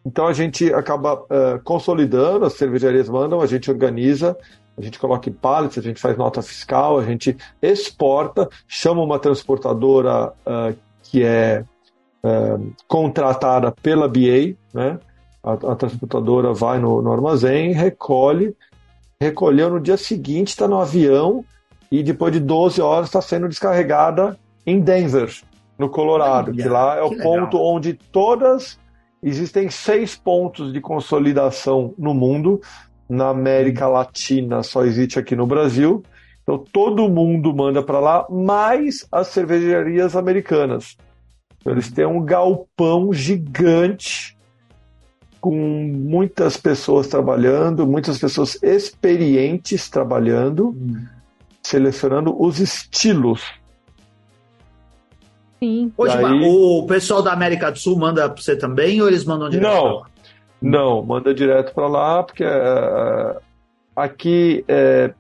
Então a gente acaba consolidando, as cervejarias mandam, a gente organiza, a gente coloca em pallets, a gente faz nota fiscal, a gente exporta, chama uma transportadora ah, que é ah, contratada pela BA, né? A, a transportadora vai no, no armazém, recolhe, recolheu no dia seguinte, está no avião e depois de 12 horas está sendo descarregada em Denver, no Colorado, Olha, que lá é o que legal. ponto onde todas existem seis pontos de consolidação no mundo. Na América Hum. Latina só existe aqui no Brasil. Então todo mundo manda para lá, mais as cervejarias americanas. Então, eles têm um galpão gigante com muitas pessoas trabalhando, muitas pessoas experientes trabalhando, selecionando os estilos. Sim. Hoje, E aí- o pessoal da América do Sul manda pra você também ou eles mandam direto? Não, não, manda direto para lá, porque é, aqui é,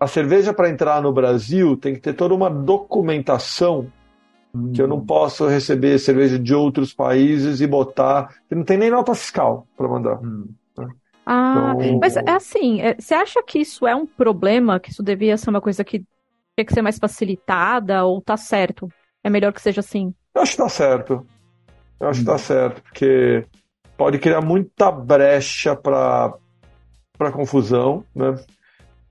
a cerveja para entrar no Brasil tem que ter toda uma documentação que eu não posso receber cerveja de outros países e botar, que não tem nem nota fiscal para mandar. Hum. Ah, Então- mas é assim, é, você acha que isso é um problema? Que isso devia ser uma coisa que tinha que ser mais facilitada ou tá certo? É melhor que seja assim? Eu acho que tá certo. Eu acho que tá certo, porque pode criar muita brecha para para confusão, né?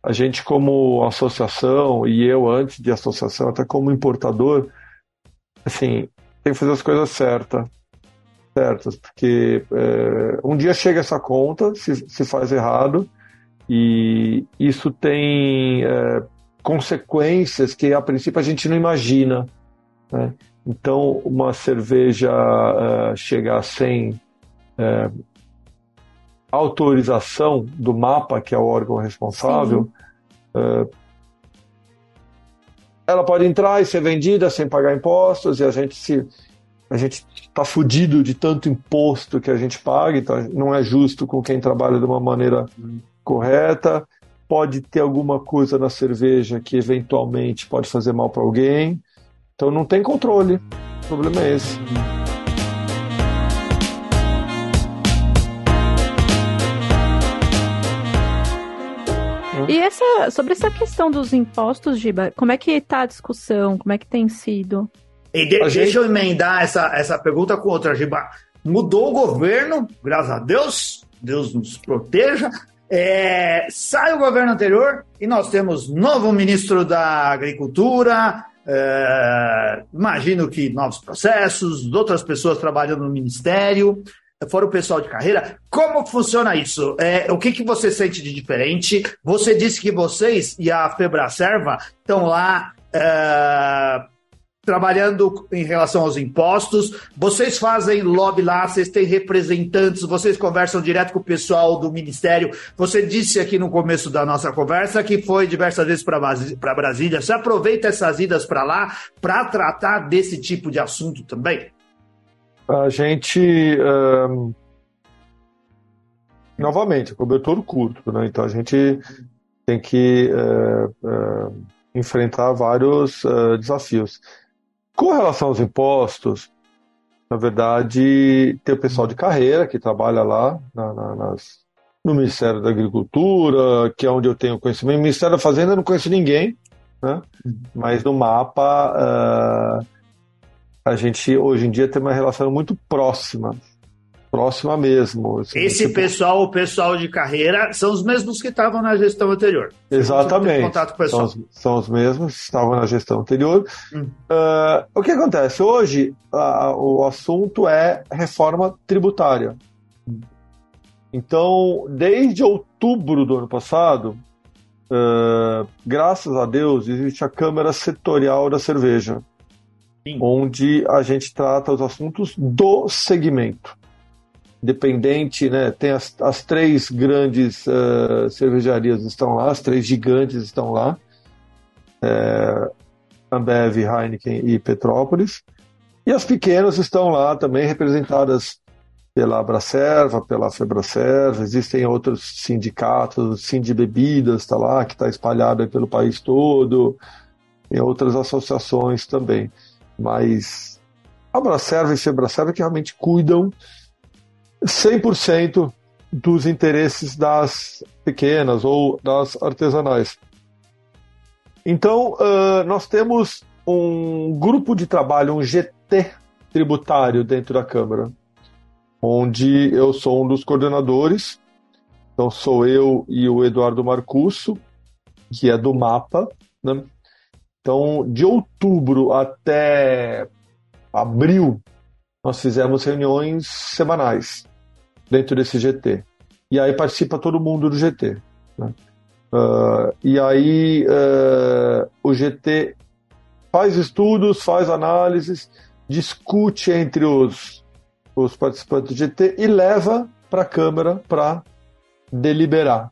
A gente como associação e eu antes de associação, até como importador, assim, tem que fazer as coisas certas, certas, porque é, um dia chega essa conta, se, se faz errado e isso tem é, consequências que a princípio a gente não imagina, né? Então, uma cerveja eh, chegar sem eh, autorização do MAPA, que é o órgão responsável, eh, ela pode entrar e ser vendida sem pagar impostos e a gente se a gente está fudido de tanto imposto que a gente paga, então não é justo com quem trabalha de uma maneira correta. Pode ter alguma coisa na cerveja que eventualmente pode fazer mal para alguém. Então não tem controle. O problema é esse. E essa, sobre essa questão dos impostos, Giba, como é que tá a discussão? Como é que tem sido? E de- A deixa gente- eu emendar essa, essa pergunta com outra, Giba. Mudou o governo, graças a Deus, Deus nos proteja. É, sai o governo anterior e nós temos novo ministro da Agricultura. É, imagino que novos processos, outras pessoas trabalhando no ministério. for o pessoal de carreira, como funciona isso? É, o que, que você sente de diferente? Você disse que vocês e a Febraserva estão lá é, trabalhando em relação aos impostos. Vocês fazem lobby lá, vocês têm representantes, vocês conversam direto com o pessoal do Ministério. Você disse aqui no começo da nossa conversa que foi diversas vezes para Brasília. Você aproveita essas idas para lá para tratar desse tipo de assunto também? A gente. Um... Novamente, cobertor curto, né? Então a gente tem que uh, uh, enfrentar vários uh, desafios. Com relação aos impostos, na verdade, tem o pessoal de carreira que trabalha lá na, na, nas, no Ministério da Agricultura, que é onde eu tenho conhecimento. No Ministério da Fazenda eu não conheço ninguém, né? mas no mapa uh, a gente hoje em dia tem uma relação muito próxima próxima mesmo. Assim, Esse tipo... pessoal, o pessoal de carreira, são os mesmos que estavam na gestão anterior. Exatamente. Contato com são, os, são os mesmos que estavam na gestão anterior. Hum. Uh, o que acontece? Hoje, uh, o assunto é reforma tributária. Então, desde outubro do ano passado, uh, graças a Deus, existe a Câmara Setorial da Cerveja, Sim. onde a gente trata os assuntos do segmento independente, né? Tem as, as três grandes uh, cervejarias estão lá, as três gigantes estão lá, é, Ambev, Heineken e Petrópolis, e as pequenas estão lá também representadas pela Abracerva, pela Febracerva, existem outros sindicatos, Sind Bebidas está lá, que está espalhado pelo país todo, e outras associações também, mas a Abracerva e Febracerva que realmente cuidam 100% dos interesses das pequenas ou das artesanais. Então, uh, nós temos um grupo de trabalho, um GT tributário dentro da Câmara, onde eu sou um dos coordenadores. Então, sou eu e o Eduardo Marcusso, que é do MAPA. Né? Então, de outubro até abril, nós fizemos reuniões semanais dentro desse GT. E aí participa todo mundo do GT. Né? Uh, e aí uh, o GT faz estudos, faz análises, discute entre os, os participantes do GT e leva para a Câmara para deliberar.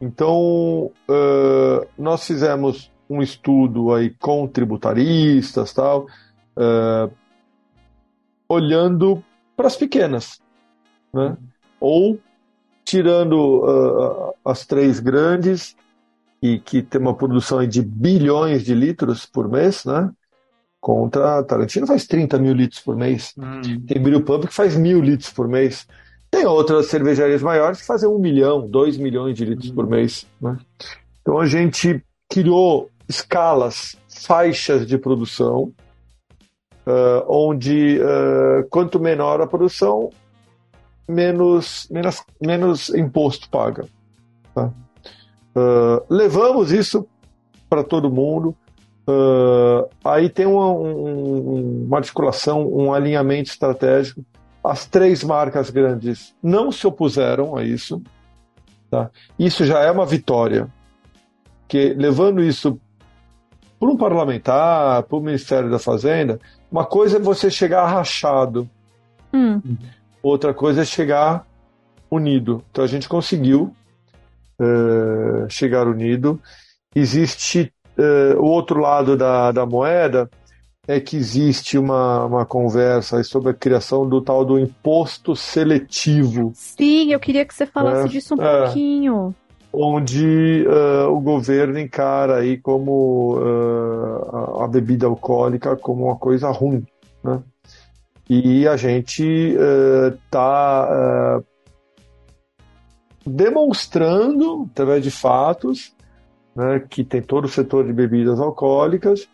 Então, uh, nós fizemos um estudo aí com tributaristas, tal, olhando para as pequenas, né? ou tirando uh, as três grandes, e que tem uma produção de bilhões de litros por mês, né? Contra a Tarantino faz 30 mil litros por mês. Hum. Tem Brew Pub que faz mil litros por mês. Tem outras cervejarias maiores que fazem um milhão, dois milhões de litros hum. por mês. Né? Então a gente criou escalas, faixas de produção, uh, onde uh, quanto menor a produção, menos, menos, menos imposto paga. Tá? Uh, levamos isso para todo mundo. Uh, aí tem uma, um, uma articulação, um alinhamento estratégico. As três marcas grandes não se opuseram a isso. Tá? Isso já é uma vitória. Que levando isso para um parlamentar, para o Ministério da Fazenda, uma coisa é você chegar rachado. Hum. Outra coisa é chegar unido. Então a gente conseguiu uh, chegar unido. Existe uh, o outro lado da, da moeda é que existe uma, uma conversa sobre a criação do tal do imposto seletivo. Sim, eu queria que você falasse é, disso um é, pouquinho. Onde uh, o governo encara aí como a, a, bebida alcoólica como uma coisa ruim, né? E a gente está uh, uh, demonstrando, através de fatos, né, que tem todo o setor de bebidas alcoólicas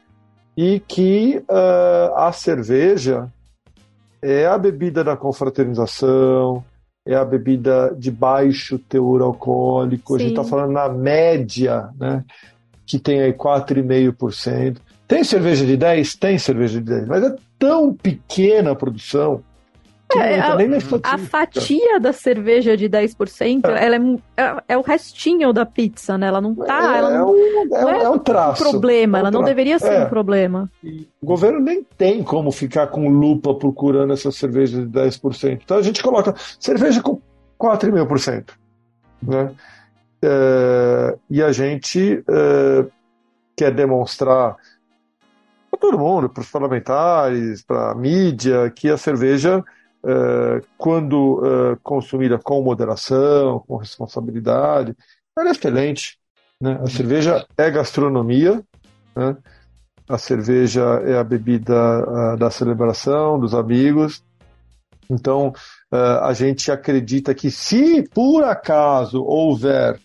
e que uh, a cerveja é a bebida da confraternização, é a bebida de baixo teor alcoólico. Sim. A gente está falando na média, né, que tem aí 4,5%. Tem cerveja de 10? Tem cerveja de 10, mas é tão pequena a produção. que não É, entra a- nem na A fatia da cerveja de 10%, ela é, é, é o restinho da pizza, né? Ela não tá. é, ela é não um, é, não um- é é um traço. problema, É um ela não traço. deveria ser É. um problema. E o governo nem tem como ficar com lupa procurando essas cervejas de 10%. Então a gente coloca cerveja com 4,5%. Né? É, e a gente é, quer demonstrar para todo mundo, para os parlamentares, para a mídia, que a cerveja, é, quando é, consumida com moderação, com responsabilidade, ela é excelente. Né? A cerveja é gastronomia, né? A cerveja é a bebida ah, da celebração, dos amigos. Então, ah, a gente acredita que se por acaso houver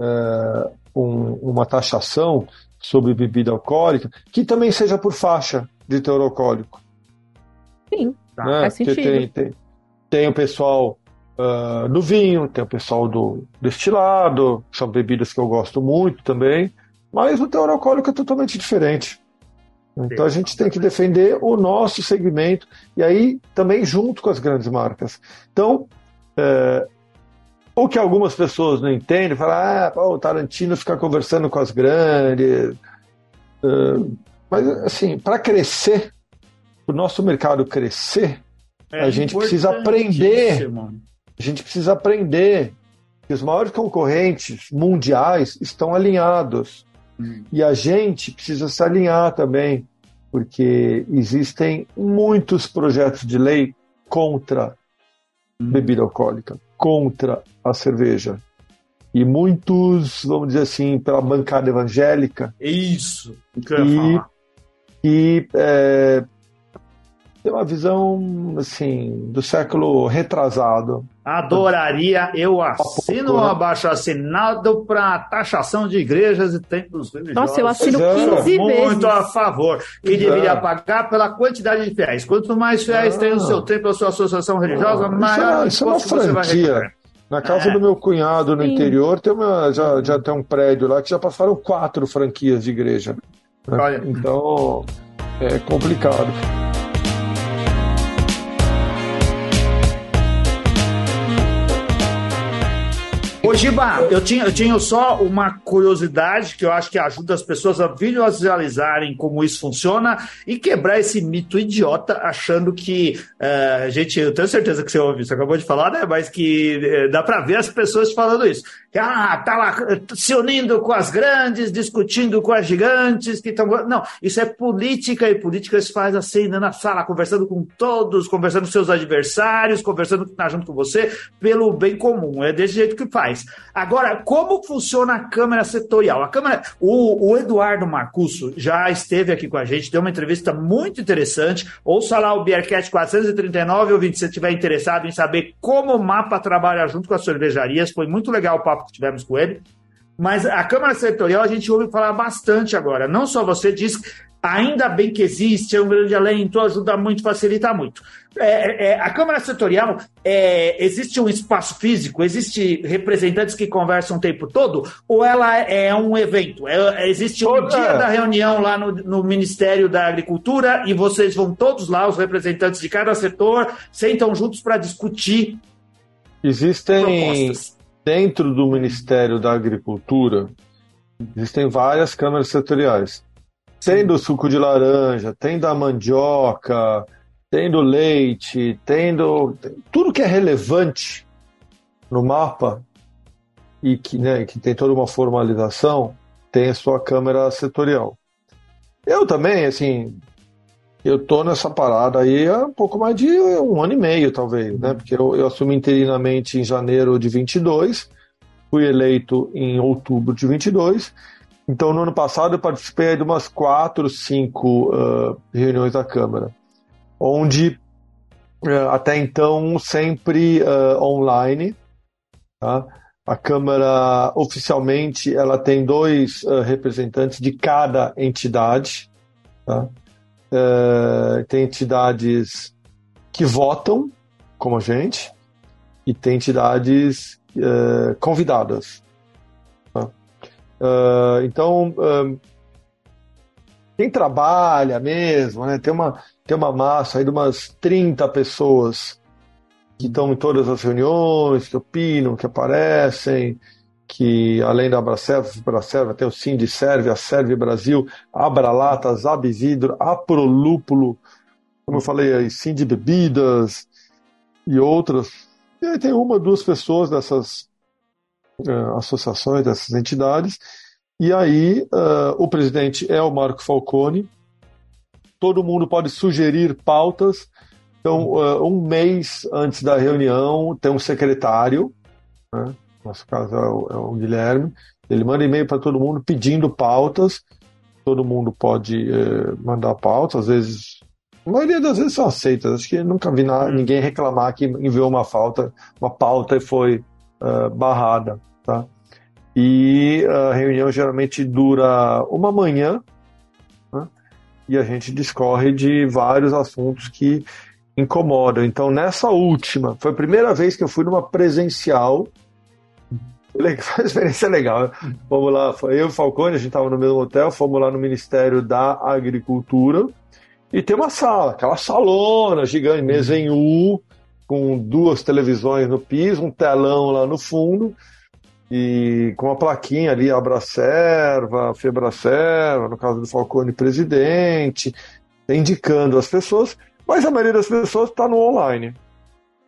eh, um- uma taxação sobre bebida alcoólica, que também seja por faixa de teor alcoólico. Sim, Tá, né? faz sentido. tem, tem, tem o pessoal ah, do vinho, tem o pessoal do destilado, são bebidas que eu gosto muito também, mas o teor alcoólico é totalmente diferente. Então a gente tem que defender o nosso segmento e aí também junto com as grandes marcas. Então, é, o que algumas pessoas não entendem, falam, ah, pô, o Tarantino fica conversando com as grandes. É, mas, assim, para crescer, para o nosso mercado crescer, É a gente precisa aprender. a gente precisa aprender que os maiores concorrentes mundiais estão alinhados. Hum. E a gente precisa se alinhar também, porque existem muitos projetos de lei contra Hum. bebida alcoólica, contra a cerveja. E muitos, vamos dizer assim, pela bancada evangélica, Isso. O que eu ia E- falar. que é, tem uma visão assim do século retrasado. Adoraria, eu assino um abaixo assinado para taxação de igrejas e templos religiosos. Nossa, eu assino Pois é. 15 Muito vezes. a favor. Que Pois é. deveria pagar pela quantidade de fiéis. Quanto mais fiéis Ah. tem o seu templo, a sua associação religiosa, Ah, isso maior é- isso é uma imposto você vai franquia. Na casa É. do meu cunhado no Sim. interior tem uma, já, já tem um prédio lá que já passaram quatro franquias de igreja. né? Olha. Então é complicado. Giba, eu tinha, eu tinha só uma curiosidade que eu acho que ajuda as pessoas a visualizarem como isso funciona e quebrar esse mito idiota achando que, eh, gente, eu tenho certeza que você ouviu, você acabou de falar, né? Mas que eh, dá para ver as pessoas falando isso. Que, ah, tá lá eh, se unindo com as grandes, discutindo com as gigantes que estão. Não, isso é política e política se faz assim, né, na sala, conversando com todos, conversando com seus adversários, conversando tá junto com você, pelo bem comum. É desse jeito que faz. Agora, como funciona a Câmara Setorial? A Câmara, o, o Eduardo Marcusso já esteve aqui com a gente, deu uma entrevista muito interessante. Ouça lá o Beercat 439, ou se você estiver interessado em saber como o mapa trabalha junto com as cervejarias. Foi muito legal o papo que tivemos com ele. Mas a Câmara Setorial a gente ouve falar bastante agora. Não só você diz, ainda bem que existe, é um grande alento, ajuda muito, facilita muito. É, é, a Câmara Setorial, é, existe um espaço físico, existe representantes que conversam o tempo todo, ou ela é um evento? É, existe um dia da reunião lá no, no Ministério da Agricultura e vocês vão todos lá, os representantes de cada setor, sentam juntos para discutir Existem propostas. Dentro do Ministério da Agricultura existem várias câmaras setoriais. Tem do suco de laranja, tem da mandioca, tem do leite, tem do tudo que é relevante no mapa e que, né, que tem toda uma formalização tem a sua câmara setorial. Eu também, assim, eu tô nessa parada aí há um pouco mais de um ano e meio, talvez, né? Porque eu, eu assumi interinamente em janeiro de 22, fui eleito em outubro de 22. Então, no ano passado, eu participei de umas quatro, cinco ah, reuniões da Câmara, onde ah, até então sempre ah, online. Tá? A Câmara, oficialmente, ela tem dois representantes de cada entidade. Tá? Eh, tem entidades que votam, como a gente, e tem entidades eh, convidadas. tá? Eh, então, quem trabalha mesmo, né, tem, uma, tem uma massa aí de umas 30 pessoas que estão em todas as reuniões, que opinam, que aparecem, que além da Abracerva, Abracerva tem o Sim de Serve, a Serve Brasil, Abralatas, Abisidro, Aprolúpulo, como eu falei aí, Sim de Bebidas e outras. E aí tem uma, duas pessoas dessas uh, associações, dessas entidades, e aí uh, o presidente é o Marco Falcone, todo mundo pode sugerir pautas, então uh, um mês antes da reunião tem um secretário, né? Nosso caso é o, é o Guilherme, ele manda e-mail para todo mundo pedindo pautas, todo mundo pode eh, mandar pautas, às vezes, a maioria das vezes são aceitas, acho que nunca vi nada, ninguém reclamar que enviou uma falta, uma pauta e foi uh, barrada, tá? E a reunião geralmente dura uma manhã, né? e a gente discorre de vários assuntos que incomodam. Então, nessa última, foi a primeira vez que eu fui numa presencial foi uma experiência legal. Fomos lá, eu e o Falcone, a gente estava no mesmo hotel, fomos lá no Ministério da Agricultura e tem uma sala, aquela salona gigante, mesa em U, com duas televisões no piso, um telão lá no fundo e com uma plaquinha ali, Abracerva, Febracerva, no caso do Falcone, presidente, indicando as pessoas, mas a maioria das pessoas está no online,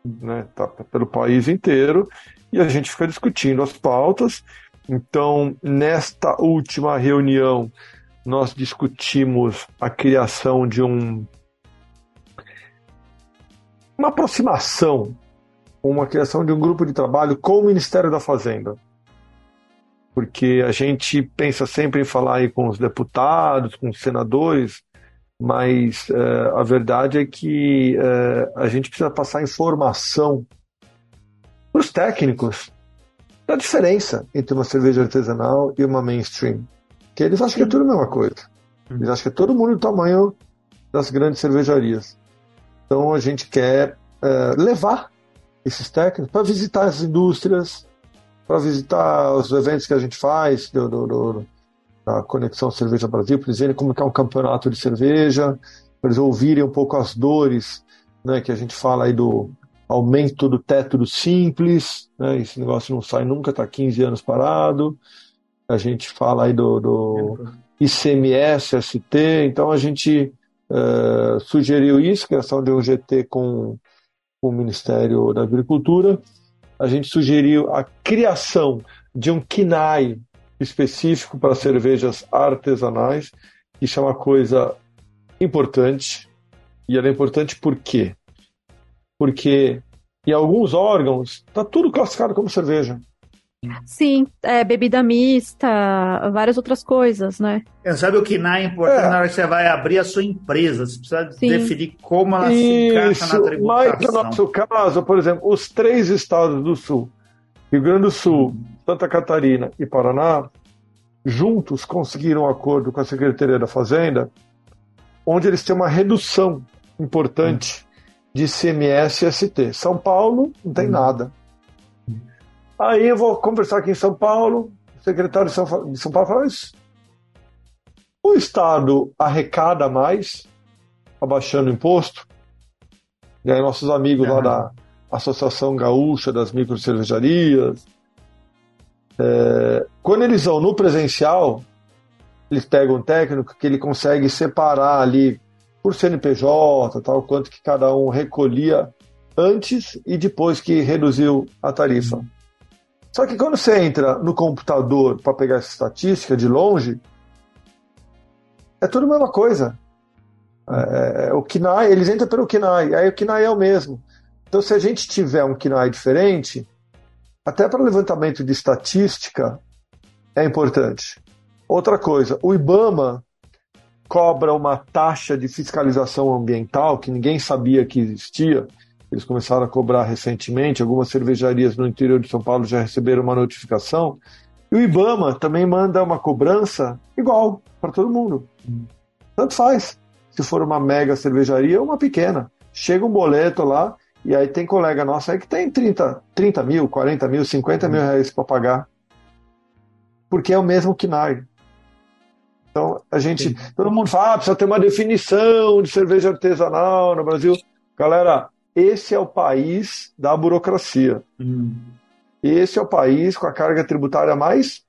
né? Tá pelo país inteiro e a gente fica discutindo as pautas. Então, nesta última reunião, nós discutimos a criação de um uma aproximação, uma criação de um grupo de trabalho com o Ministério da Fazenda. Porque a gente pensa sempre em falar aí com os deputados, com os senadores, mas uh, a verdade é que uh, a gente precisa passar informação para os técnicos da diferença entre uma cerveja artesanal e uma mainstream. Que eles acham Sim. que é tudo a mesma coisa. Uhum. Eles acham que é todo mundo do tamanho das grandes cervejarias. Então a gente quer uh, levar esses técnicos para visitar as indústrias, para visitar os eventos que a gente faz do, do, do, da Conexão Cerveja Brasil, para eles verem como é um campeonato de cerveja, para eles ouvirem um pouco as dores né, que a gente fala aí do, aumento do teto do simples, né? esse negócio não sai nunca, está 15 anos parado. A gente fala aí do, do ICMS, ST, então a gente uh, sugeriu isso, criação de um GT com, com o Ministério da Agricultura. A gente sugeriu a criação de um KINAI específico para cervejas artesanais. Isso é uma coisa importante. E ela é importante por quê? Porque em alguns órgãos está tudo classificado como cerveja. Sim, é, bebida mista, várias outras coisas, né? É, sabe o que na é importante é. na hora que você vai abrir a sua empresa? Você precisa Sim. definir como ela Isso, se encaixa na tributação. Mas no nosso caso, por exemplo, os três estados do Sul, Rio Grande do Sul, Santa Catarina e Paraná, juntos conseguiram um acordo com a Secretaria da Fazenda, onde eles têm uma redução importante de CMS ST. São Paulo não tem hum. nada. Aí eu vou conversar aqui em São Paulo, o secretário de São, de São Paulo fala isso. O Estado arrecada mais, abaixando o imposto. E aí nossos amigos uhum. lá da Associação Gaúcha das Microcervejarias, é, quando eles vão no presencial, eles pegam um técnico que ele consegue separar ali por CNPJ, tal, quanto que cada um recolhia antes e depois que reduziu a tarifa. Só que quando você entra no computador para pegar essa estatística de longe, é tudo a mesma coisa. É, é, o KNAI, eles entram pelo KNAI, aí o KNAI é o mesmo. Então, se a gente tiver um KNAI diferente, até para levantamento de estatística, é importante. Outra coisa, o IBAMA cobra uma taxa de fiscalização ambiental que ninguém sabia que existia. Eles começaram a cobrar recentemente. Algumas cervejarias no interior de São Paulo já receberam uma notificação. E o IBAMA também manda uma cobrança igual para todo mundo. Tanto faz. Se for uma mega cervejaria ou uma pequena. Chega um boleto lá e aí tem colega nosso aí que tem 30, 30 mil, 40 mil, 50 mil reais para pagar. Porque é o mesmo que KNAI. Então, a gente. Todo mundo fala, ah, precisa ter uma definição de cerveja artesanal no Brasil. Galera, esse é o país da burocracia. Hum. Esse é o país com a carga tributária mais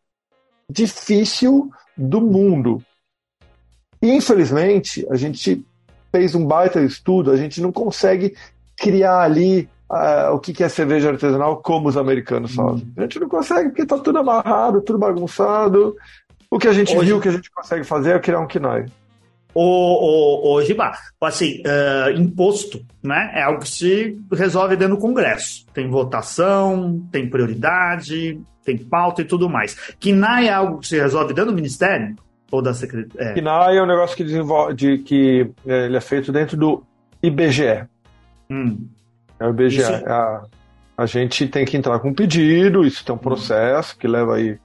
difícil do mundo. Infelizmente, a gente fez um baita estudo, a gente não consegue criar ali uh, o que é cerveja artesanal como os americanos fazem. A gente não consegue porque está tudo amarrado, tudo bagunçado. O que a gente Hoje- viu que a gente consegue fazer é criar um KNAI. O, o, o Giba, assim, eh, imposto, né? É algo que se resolve dentro do Congresso. Tem votação, tem prioridade, tem pauta e tudo mais. KNAI é algo que se resolve dentro do Ministério? Ou da Secretaria? KNAI é um negócio que desenvolve, de, que é, ele é feito dentro do IBGE. Hum. É o IBGE. Isso- A, a gente tem que entrar com um pedido, isso tem um processo que leva aí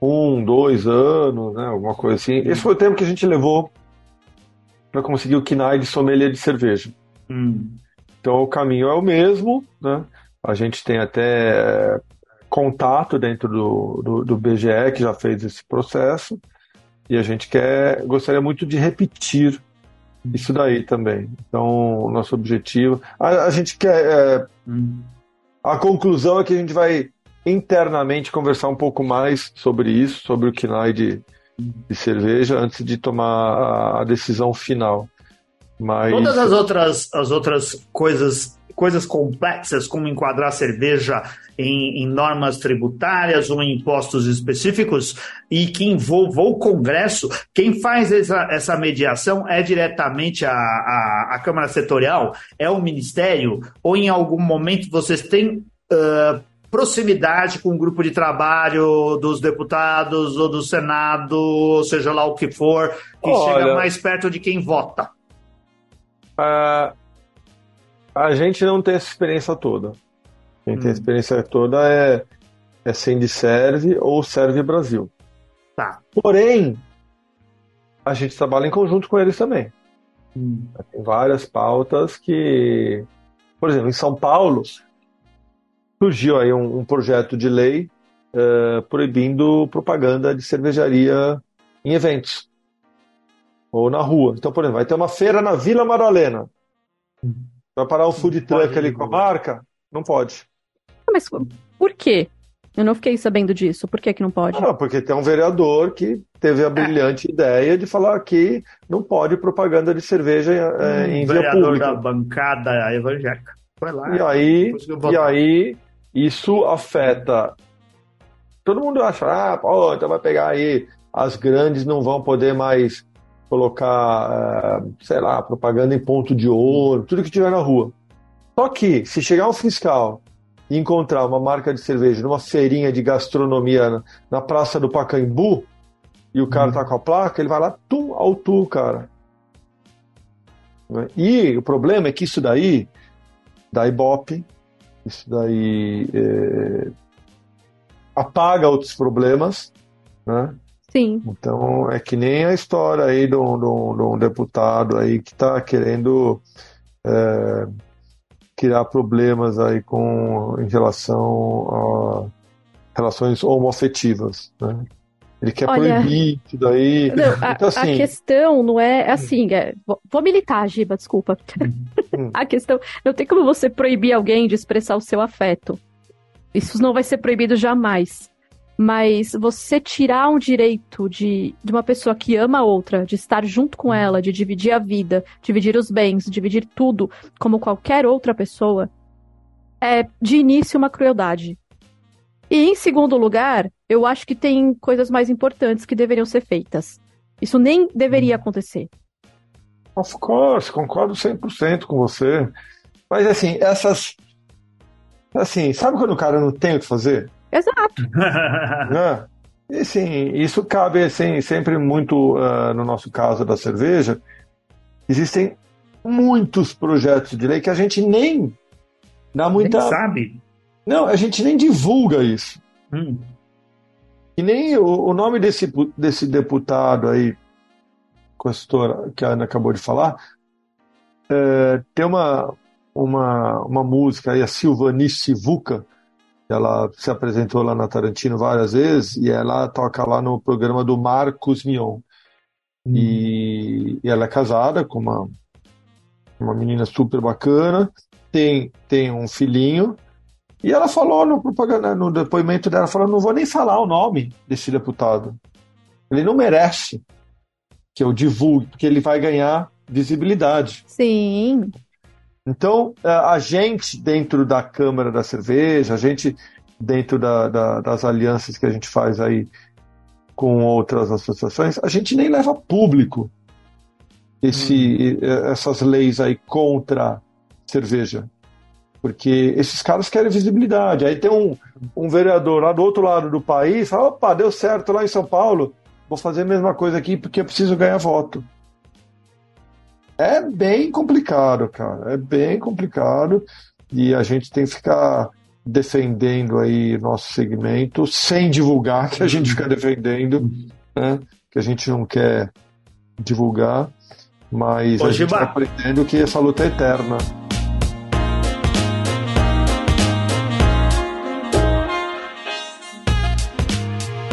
um, dois anos, né, alguma coisa assim. Esse foi o tempo que a gente levou para conseguir o KNAI de sommelier de cerveja. Hum. Então o caminho é o mesmo, né? A gente tem até contato dentro do, do, do BGE que já fez esse processo e a gente quer, gostaria muito de repetir isso daí também. Então o nosso objetivo, a, a gente quer, é, Hum. a conclusão é que a gente vai internamente conversar um pouco mais sobre isso, sobre o KNAI de, de cerveja antes de tomar a, decisão final. Mas Todas as outras, as outras coisas, coisas complexas, como enquadrar cerveja em, em normas tributárias ou em impostos específicos, e que envolvam o Congresso, quem faz essa, essa mediação é diretamente a, a, a Câmara Setorial, é o Ministério, ou em algum momento vocês têm ah, proximidade com o grupo de trabalho dos deputados ou do Senado, ou seja lá o que for, que Olha- chega mais perto de quem vota. A, a gente não tem essa experiência toda. Quem tem Hum. a experiência toda é, é Serve ou Serve Brasil. Tá. Porém, a gente trabalha em conjunto com eles também. Tem várias pautas que, por exemplo, em São Paulo, surgiu aí um, um projeto de lei eh, proibindo propaganda de cervejaria em eventos ou na rua. Então, por exemplo, vai ter uma feira na Vila Madalena. Vai parar um food truck ali com a marca? Não pode. Ah, Mas por quê? Eu não fiquei sabendo disso. Por que que não pode? Ah, porque tem um vereador que teve a brilhante ideia de falar que não pode propaganda de cerveja eh, em um via vereador pública. da bancada evangélica. Foi lá. E aí, e aí isso afeta. Todo mundo acha, ah, pô, então vai pegar aí, as grandes não vão poder mais colocar, eh, sei lá, propaganda em ponto de ouro, tudo que tiver na rua. Só que, se chegar um fiscal e encontrar uma marca de cerveja numa feirinha de gastronomia na, Praça do Pacaembu, e o cara tá com a placa, ele vai lá, tum, ao tu, cara. Né? E o problema é que isso daí dá ibope, isso daí é, apaga outros problemas, né? Sim. Então é que nem a história aí de um, de um- de um deputado aí que está querendo é, criar problemas aí com em relação a relações homoafetivas, né? Ele quer Olha- proibir isso daí. Não, a, Então, a assim- questão não é assim. é- vou, vou militar, Giba, desculpa. Hum. A questão. Não tem como você proibir alguém de expressar o seu afeto. Isso não vai ser proibido jamais. Mas você tirar um direito de, de uma pessoa que ama a outra, de estar junto com ela, de dividir a vida, dividir os bens, dividir tudo, como qualquer outra pessoa, é de início uma crueldade. E em segundo lugar, eu acho que tem coisas mais importantes que deveriam ser feitas. Isso nem deveria acontecer. Of course, concordo 100% com você. Mas assim, essas. Assim, sabe quando o cara não tem o que fazer? Exato. né? E sim, isso cabe assim, sempre muito ah, no nosso caso da cerveja. Existem muitos projetos de lei que a gente nem dá muita. Nem sabe? Não, a gente nem divulga isso. Hum. E nem o, o nome desse, desse deputado aí, consultora, que a Ana acabou de falar, é, tem uma, uma, uma música aí, a Silvanice Sivuca, ela se apresentou lá na Tarantino várias vezes, e ela toca lá no programa do Marcos Mion. E, e ela é casada com uma, uma menina super bacana, tem, tem um filhinho, e ela falou no propaganda, no depoimento dela, falou, não vou nem falar o nome desse deputado. Ele não merece que eu divulgue, porque ele vai ganhar visibilidade. Sim. Então, a gente, dentro da Câmara da Cerveja, a gente, dentro da, da, das alianças que a gente faz aí com outras associações, a gente nem leva público esse, hum. essas leis aí contra cerveja. Porque esses caras querem visibilidade. Aí tem um, um vereador lá do outro lado do país, fala, opa, deu certo lá em São Paulo, vou fazer a mesma coisa aqui porque eu preciso ganhar voto. É bem complicado, cara. É bem complicado. E a gente tem que ficar defendendo aí nosso segmento sem divulgar que a gente fica defendendo, né? Que a gente não quer divulgar, mas Ô, a gente está aprendendo que essa luta é eterna.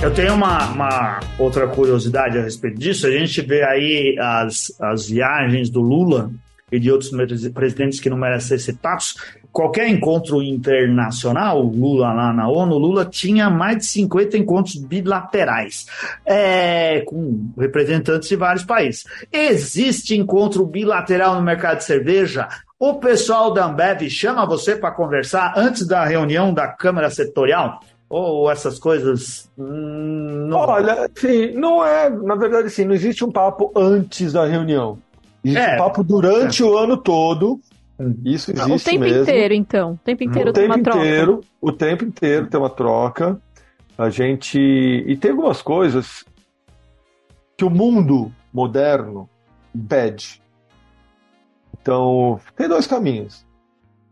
Eu tenho uma, uma, outra curiosidade a respeito disso. A gente vê aí as, as viagens do Lula e de outros presidentes que não merecem ser citados. Qualquer encontro internacional, Lula lá na ONU, Lula tinha mais de 50 encontros bilaterais é, com representantes de vários países. Existe encontro bilateral no mercado de cerveja? O pessoal da Ambev chama você para conversar antes da reunião da Câmara Setorial? Ou essas coisas. Hum, não... Olha, sim, não é. Na verdade, sim, não existe um papo antes da reunião. Existe é, um papo durante é. o ano todo. Hum. Isso existe O tempo mesmo. inteiro, então. O tempo inteiro o tem tempo uma troca. Inteiro, o tempo inteiro tem uma troca. A gente. E tem algumas coisas que o mundo moderno pede. Então, tem dois caminhos.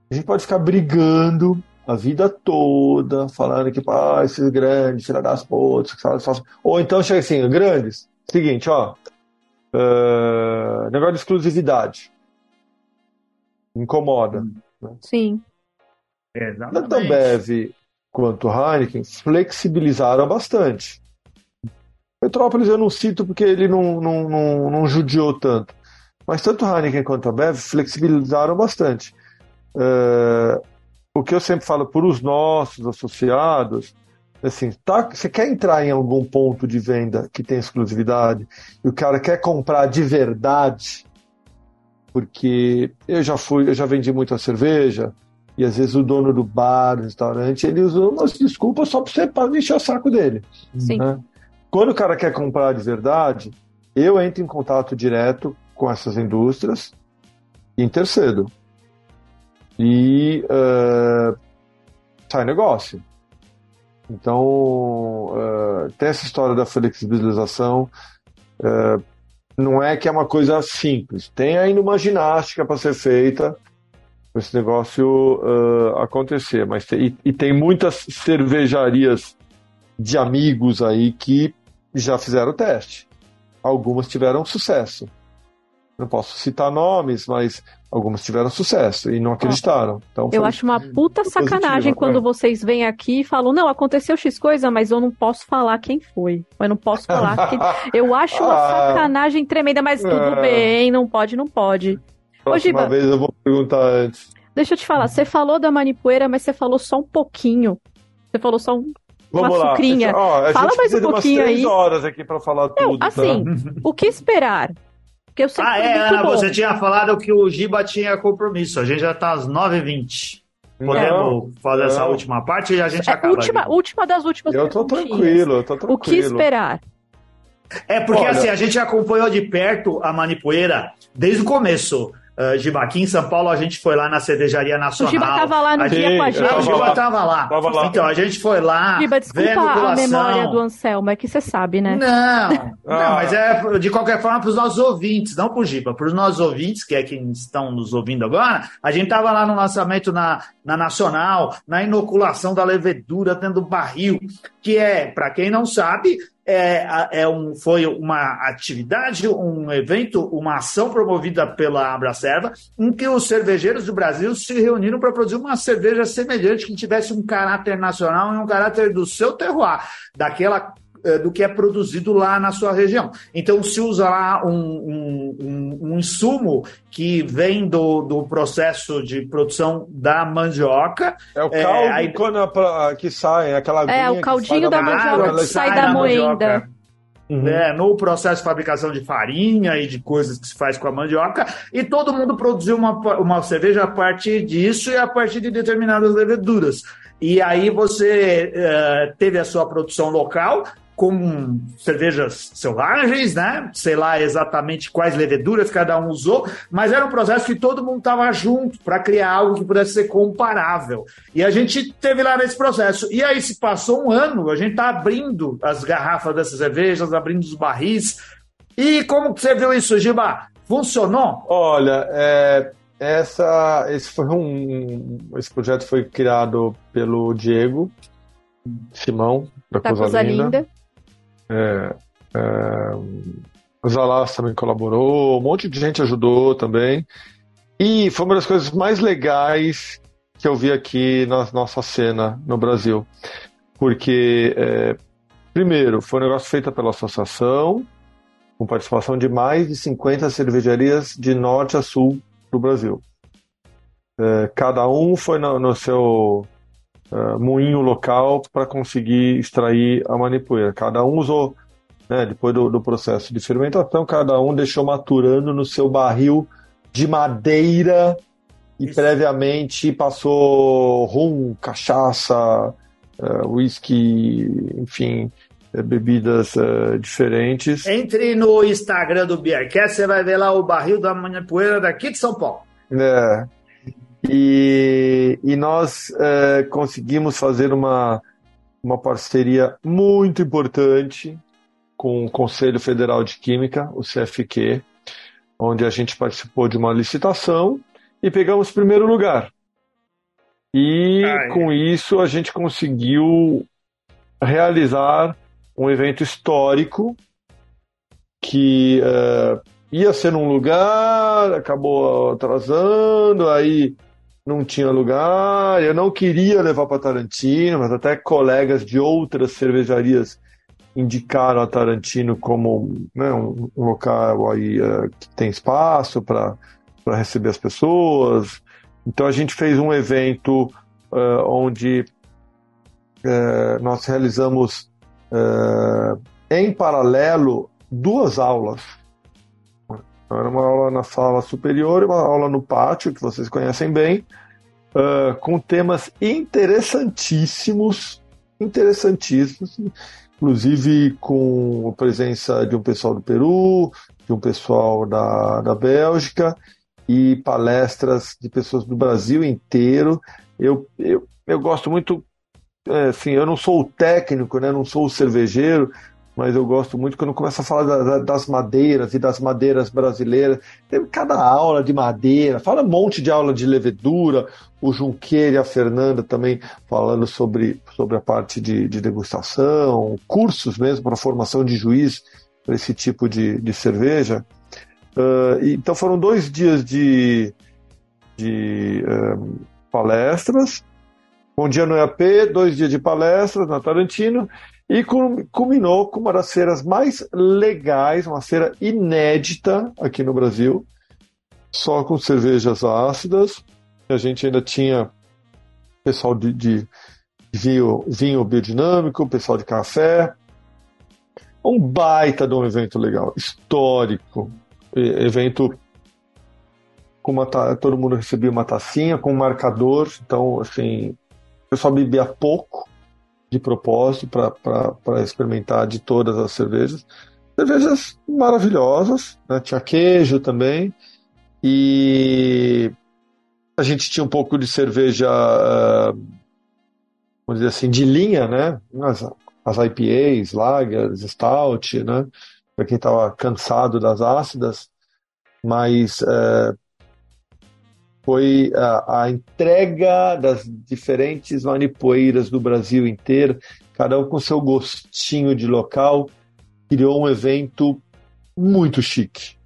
A gente pode ficar brigando a vida toda falando que ah, esses grandes, filha das putas, ou então chega assim, grandes, seguinte, ó, uh, negócio de exclusividade. Incomoda. Né? Sim. Tanto a Bev quanto Heineken flexibilizaram bastante. Petrópolis eu não cito porque ele não, não, não, não judiou tanto. Mas tanto Heineken quanto a Bev flexibilizaram bastante. Uh, o que eu sempre falo para os nossos associados, assim, tá, você quer entrar em algum ponto de venda que tem exclusividade e o cara quer comprar de verdade, porque eu já fui, eu já vendi muita cerveja e às vezes o dono do bar, do restaurante, ele usa umas desculpas só para você para encher o saco dele. Sim. Né? Quando o cara quer comprar de verdade, eu entro em contato direto com essas indústrias e intercedo e uh, sai negócio. Então, uh, tem essa história da flexibilização. Uh, não é que é uma coisa simples. Tem ainda uma ginástica para ser feita para esse negócio acontecer. Mas tem, e, e tem muitas cervejarias de amigos aí que já fizeram o teste. Algumas tiveram sucesso. Não posso citar nomes, mas Algumas tiveram sucesso e não acreditaram. Então, eu acho uma puta sacanagem quando é. vocês vêm aqui e falam, não, aconteceu X coisa, mas eu não posso falar quem foi. Eu não posso falar quem... Eu acho uma ah, sacanagem tremenda, mas tudo é. bem, não pode, não pode. Próxima Ô, vez eu vou perguntar antes. Deixa eu te falar, você falou da manipoeira, mas você falou só um pouquinho. Você falou só um, Vamos uma lá. sucrinha. Ó, Fala mais um pouquinho aí. horas aqui para falar não, tudo. Assim, tá? o que esperar? Porque eu ah, é, Ana, bom. você tinha falado que o Giba tinha compromisso. A gente já tá às 9h20. Podemos é. fazer essa última parte e a gente é, acaba. Última, última das últimas Eu tô tranquilo, eu tô tranquilo. O que esperar? É porque Olha... assim, a gente acompanhou de perto a Manipoeira desde o começo. Uh, Giba, aqui em São Paulo a gente foi lá na Cervejaria Nacional. O Giba tava lá no a dia com a gente. Ah, o Giba tava lá. Tava lá. Então, a gente foi lá. Giba, desculpa a, memória do Anselmo, é que você sabe, né? Não, não, ah. mas é de qualquer forma para os nossos ouvintes, não para o Giba, para os nossos ouvintes, que é quem estão nos ouvindo agora. A gente tava lá no lançamento na, na Nacional, na inoculação da levedura dentro do barril, que é, para quem não sabe, é, é um, foi uma atividade, um evento, uma ação promovida pela Abracerva, em que os cervejeiros do Brasil se reuniram para produzir uma cerveja semelhante que tivesse um caráter nacional e um caráter do seu terroir, daquela do que é produzido lá na sua região. Então, se usa lá um, um, um, um insumo que vem do, do processo de produção da mandioca. É o caldo é, aí... quando a, que sai, aquela É, o caldinho da, da mandioca que sai da, da moenda. Uhum. Né, no processo de fabricação de farinha e de coisas que se faz com a mandioca, e todo mundo produziu uma, uma cerveja a partir disso e a partir de determinadas leveduras. E aí você uh, teve a sua produção local, com cervejas selvagens, né? Sei lá exatamente quais leveduras cada um usou, mas era um processo que todo mundo estava junto para criar algo que pudesse ser comparável. E a gente teve lá nesse processo. E aí se passou um ano, a gente está abrindo as garrafas dessas cervejas, abrindo os barris. E como que você viu isso, Giba? Funcionou? Olha, é, essa, esse foi um, esse projeto foi criado pelo Diego Simão da, da Coisa, Coisa Linda. Linda. É, é, Zalas também colaborou, um monte de gente ajudou também. E foi uma das coisas mais legais que eu vi aqui na nossa cena no Brasil. Porque, é, primeiro, foi um negócio feito pela associação, com participação de mais de 50 cervejarias de norte a sul do Brasil. É, cada um foi no, no seu uh, moinho local para conseguir extrair a manipoeira. Cada um usou, né, depois do, do, processo de fermentação, cada um deixou maturando no seu barril de madeira e Isso. previamente passou rum, cachaça, whisky, uh, enfim, uh, bebidas uh, diferentes. Entre no Instagram do Beercast, você vai ver lá o barril da manipoeira daqui de São Paulo. É, e, e nós é, conseguimos fazer uma, uma parceria muito importante com o Conselho Federal de Química, o CFQ, onde a gente participou de uma licitação e pegamos primeiro lugar. E com isso a gente conseguiu realizar um evento histórico que uh, ia ser num lugar, acabou atrasando, aí não tinha lugar. Eu não queria levar para Tarantino, mas até colegas de outras cervejarias indicaram a Tarantino como né, um, um, local aí uh, que tem espaço para receber as pessoas. Então a gente fez um evento uh, onde uh, nós realizamos em paralelo duas aulas era uma aula na sala superior e uma aula no pátio, que vocês conhecem bem, uh, com temas interessantíssimos, interessantíssimos, inclusive com a presença de um pessoal do Peru, de um pessoal da, da Bélgica e palestras de pessoas do Brasil inteiro. Eu, eu, eu gosto muito, é, assim, eu não sou o técnico, né, não sou o cervejeiro, mas eu gosto muito quando começa a falar da, das madeiras e das madeiras brasileiras. Tem cada aula de madeira, fala um monte de aula de levedura, o Junqueira e a Fernanda também falando sobre, sobre a parte de, de degustação, cursos mesmo para formação de juiz para esse tipo de, de cerveja. Uh, então foram dois dias de, de um, palestras, um dia no EAP, dois dias de palestras na Tarantino, e culminou com uma das feiras mais legais, uma feira inédita aqui no Brasil, só com cervejas ácidas. A gente ainda tinha pessoal de, de vinho, vinho biodinâmico, pessoal de café. Um baita de um evento legal, histórico. Evento com uma, todo mundo recebia uma tacinha com um marcador, então assim, o pessoal bebia pouco, de propósito para experimentar de todas as cervejas. Cervejas maravilhosas, né? tinha queijo também. E a gente tinha um pouco de cerveja, uh, vamos dizer assim, de linha, né? As, as IPAs, lagers, stout, né? Para quem estava cansado das ácidas. Mas uh, foi a, a, entrega das diferentes manipoeiras do Brasil inteiro, cada um com seu gostinho de local, criou um evento muito chique.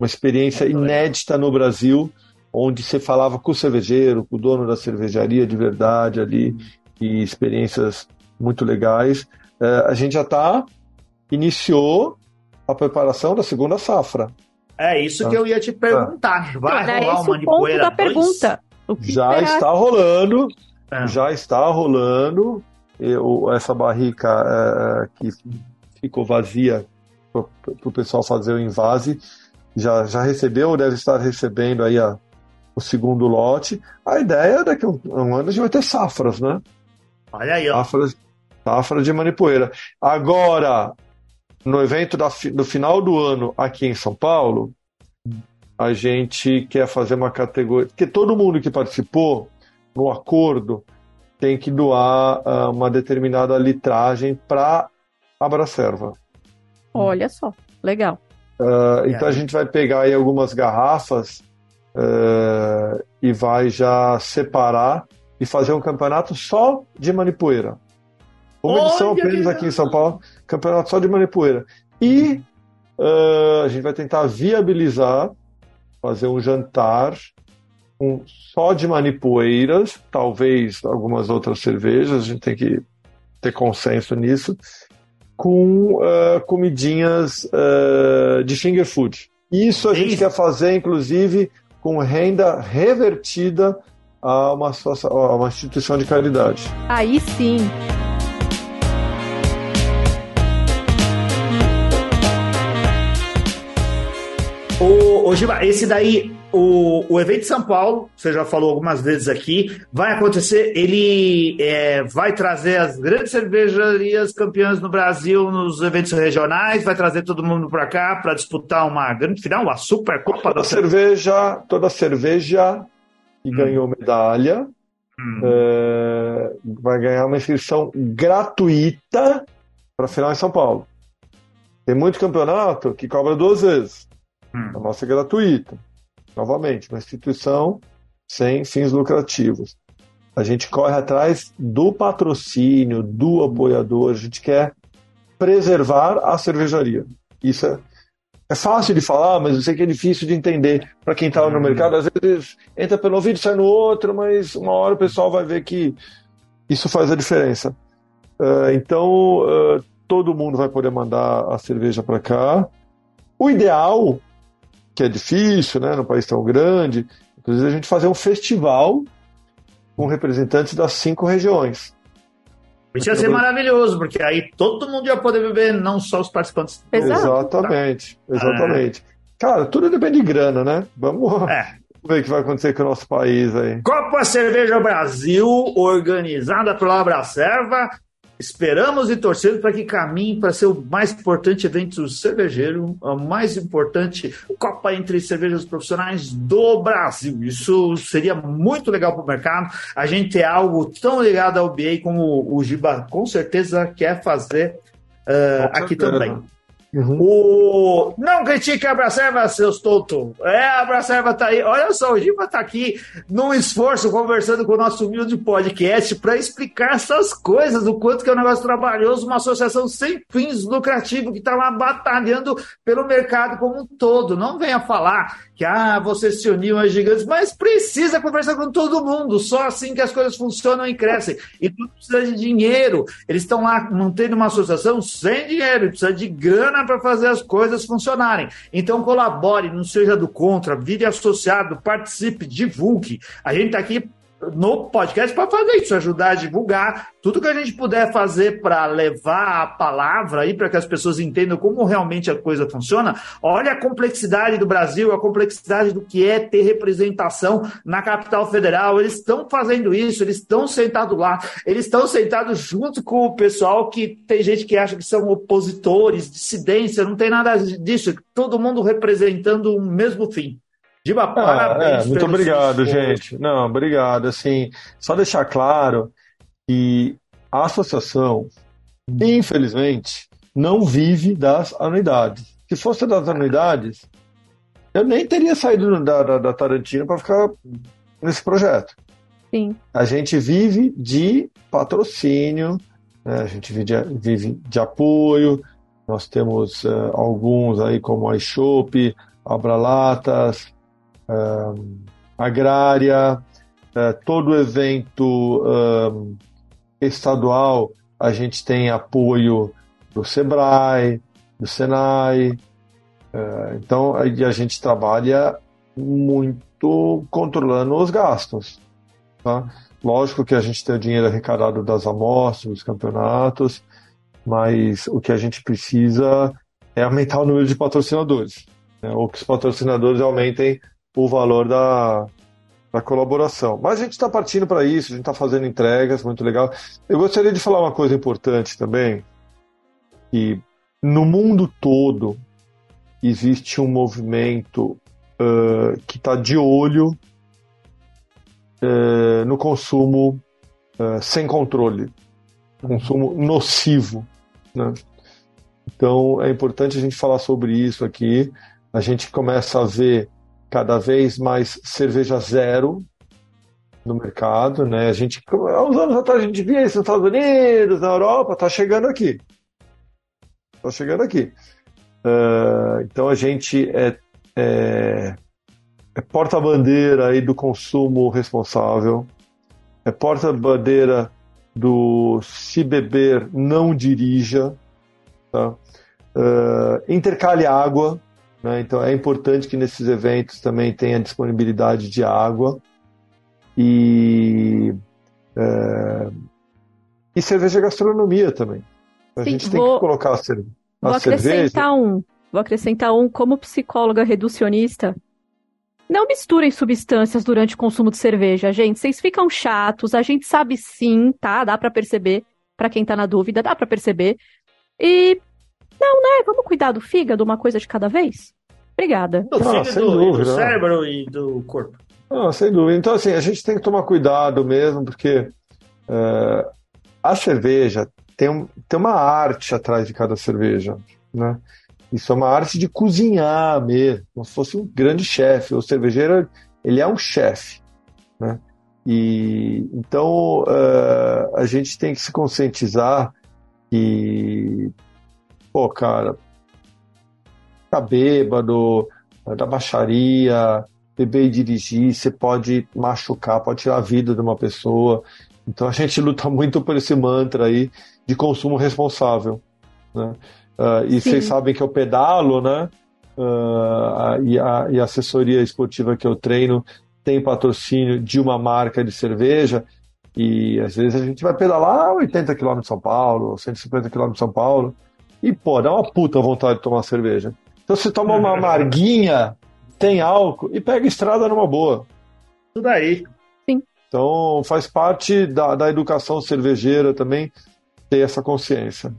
Uma experiência inédita no Brasil, onde você falava com o cervejeiro, com o dono da cervejaria de verdade ali, e experiências muito legais. é, a gente já está iniciou a preparação da segunda safra. É isso que eu ia te perguntar. Vai Era rolar esse uma o ponto Manipoeira da 2? pergunta. O que Já está rolando, É. já está rolando. Eu- essa barrica é, que ficou vazia para o pessoal fazer o invase já, já recebeu, deve estar recebendo aí a- o segundo lote. A ideia é daqui a um, um ano a gente vai ter safras, né? Olha aí, ó. Safras, safra de manipoeira. Agora, no evento da do final do ano aqui em São Paulo, a gente quer fazer uma categoria. Porque todo mundo que participou no acordo tem que doar ah, uma determinada litragem para a Bracerva. Olha só, legal. E então a gente vai pegar aí algumas garrafas eh, e vai já separar e fazer um campeonato só de manipoeira. Uma edição Olha apenas aqui em São Paulo, campeonato só de manipoeira. E ah, a gente vai tentar viabilizar, fazer um jantar um, só de manipoeiras, talvez algumas outras cervejas, a gente tem que ter consenso nisso, com ah, comidinhas ah, de finger food. Isso a gente quer fazer, inclusive, com renda revertida a uma, a uma instituição de caridade. Aí sim. Ô, ô Giba, esse daí, o, o evento de São Paulo, você já falou algumas vezes aqui, vai acontecer, ele é, vai trazer as grandes cervejarias campeãs no Brasil nos eventos regionais, vai trazer todo mundo para cá para disputar uma grande final, uma super Copa Toda da cerveja, toda cerveja que ganhou medalha Hum. eh, vai ganhar uma inscrição gratuita para a final em São Paulo. Tem muito campeonato que cobra duas vezes. Hum. A nossa é gratuita. Novamente, uma instituição sem fins lucrativos. A gente corre atrás do patrocínio, do apoiador. A gente quer preservar a cervejaria. Isso é, é fácil de falar, mas eu sei que é difícil de entender para quem está no Hum. mercado. Às vezes entra pelo ouvido, sai no outro, mas uma hora o pessoal vai ver que isso faz a diferença. Eh, então, eh, todo mundo vai poder mandar a cerveja para cá. O ideal, que é difícil, né, num país tão grande, inclusive a gente fazer um festival com representantes das cinco regiões. Isso ia ser maravilhoso, porque aí todo mundo ia poder beber, não só os participantes. Exato. Exatamente, exatamente. Cara, tudo depende de grana, né? Vamos É. ver o que vai acontecer com o nosso país aí. Copa Cerveja Brasil, organizada pela Abracerva. Esperamos e torcemos para que caminhe para ser o mais importante evento cervejeiro, a mais importante Copa entre cervejas profissionais do Brasil. Isso seria muito legal para o mercado. A gente ter algo tão ligado ao BA como o Giba com certeza quer fazer Com aqui também. Uhum. O... Não critique a Abracerva, seus tontos. É, a Abracerva tá aí. Olha só, o Giba tá aqui num esforço, conversando com o nosso humilde podcast para explicar essas coisas, o quanto que é um negócio trabalhoso, uma associação sem fins lucrativos que tá lá batalhando pelo mercado como um todo. Não venha falar que ah, você se uniu às gigantes, mas precisa conversar com todo mundo. Só assim que as coisas funcionam e crescem. E tudo precisa de dinheiro. Eles estão lá mantendo uma associação sem dinheiro, precisa de grana para fazer as coisas funcionarem. Então colabore, não seja do contra, vire associado, participe, divulgue. A gente está aqui no podcast para fazer isso, ajudar a divulgar tudo que a gente puder fazer para levar a palavra aí para que as pessoas entendam como realmente a coisa funciona. Olha a complexidade do Brasil, a complexidade do que é ter representação na capital federal. Eles estão fazendo isso, eles estão sentados lá, eles estão sentados junto com o pessoal que tem gente que acha que são opositores, dissidência, não tem nada disso. Todo mundo representando o mesmo fim. Diba, Ah, parabéns. é, muito pelo obrigado, gente. Não, obrigado. Assim, só deixar claro que a associação, infelizmente, não vive das anuidades. Se fosse das anuidades, eu nem teria saído da, da, da Tarantino para ficar nesse projeto. Sim. A gente vive de patrocínio, né? a gente vive de, vive de apoio. Nós temos eh, alguns aí, como a iShop, Abralatas, eh, Agrária, eh, todo evento eh, estadual a gente tem apoio do Sebrae, do Senai, é, então a gente trabalha muito controlando os gastos. Tá? Lógico que a gente tem o dinheiro arrecadado das amostras, dos campeonatos, mas o que a gente precisa é aumentar o número de patrocinadores, né? ou que os patrocinadores aumentem o valor da, da colaboração. Mas a gente está partindo para isso, a gente está fazendo entregas, muito legal. Eu gostaria de falar uma coisa importante também, que no mundo todo existe um movimento uh, que está de olho uh, no consumo uh, sem controle, consumo nocivo. Né? Então é importante a gente falar sobre isso aqui. A gente começa a ver cada vez mais cerveja zero no mercado, né? A gente, há uns anos atrás, a gente via isso nos Estados Unidos, na Europa, está chegando aqui. Está chegando aqui. Uh, então a gente é, é, é porta-bandeira aí do consumo responsável, é porta-bandeira do se beber não dirija, tá? Uh, intercale água, né? então é importante que nesses eventos também tenha disponibilidade de água e uh, e cerveja gastronomia também. A Sim, gente tem vou, que colocar a, cerve a vou cerveja. Acrescentar um, vou acrescentar um como psicóloga reducionista. Não misturem substâncias durante o consumo de cerveja, gente. Vocês ficam chatos, a gente sabe sim, tá? Dá para perceber. Para quem tá na dúvida, dá para perceber. E não, né? Vamos cuidar do fígado, uma coisa de cada vez. Obrigada. Do ah, fígado, dúvida, do cérebro e do corpo. Ah, sem dúvida. Então, assim, a gente tem que tomar cuidado mesmo, porque é, a cerveja tem, um, tem uma arte atrás de cada cerveja, né? Isso é uma arte de cozinhar mesmo, como se fosse um grande chefe. O cervejeiro, ele é um chefe, né? E então uh, a gente tem que se conscientizar que, pô, cara, tá bêbado, da baixaria, beber e dirigir, você pode machucar, pode tirar a vida de uma pessoa. Então a gente luta muito por esse mantra aí de consumo responsável, né? Uh, e Sim. vocês sabem que eu pedalo, né? Uh, e, a, e a assessoria esportiva que eu treino tem patrocínio de uma marca de cerveja. E às vezes a gente vai pedalar 80 km de São Paulo, 150 km de São Paulo, e pô, dá uma puta vontade de tomar cerveja. Então você toma uma amarguinha, tem álcool e pega estrada numa boa. Tudo aí. Sim. Então faz parte da, da educação cervejeira também ter essa consciência.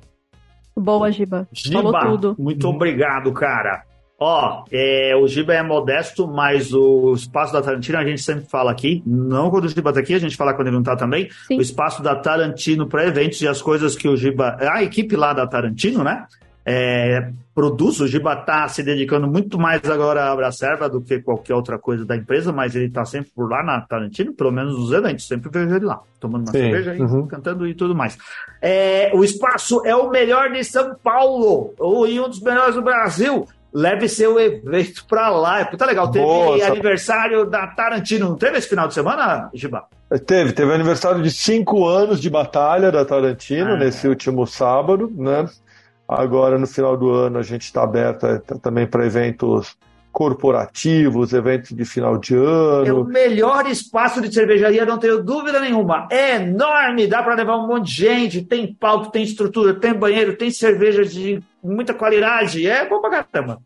Boa, Giba. Giba, Falou tudo. muito obrigado, cara. Ó, é, o Giba é modesto, mas o espaço da Tarantino a gente sempre fala aqui. Não quando o Giba tá aqui, a gente fala quando ele não tá também. Sim. O espaço da Tarantino para eventos e as coisas que o Giba. A equipe lá da Tarantino, né? É, produz. O Giba está se dedicando muito mais agora à Abracerva do que qualquer outra coisa da empresa, mas ele está sempre por lá na Tarantino, pelo menos nos eventos. Sempre vejo ele lá, tomando uma Sim. cerveja e uhum. cantando e tudo mais. É, o espaço é o melhor de São Paulo, ou e um dos melhores do Brasil. Leve seu evento para lá. É puta legal. Teve Boa, aniversário da Tarantino. Não teve esse final de semana, Giba? Teve, teve aniversário de cinco anos de batalha da Tarantino ah, nesse último sábado, né? Agora, no final do ano, a gente está aberto é, tá também para eventos corporativos, eventos de final de ano. É o melhor espaço de cervejaria, não tenho dúvida nenhuma. É enorme, dá para levar um monte de gente, tem palco, tem estrutura, tem banheiro, tem cerveja de muita qualidade. É bom pra caramba.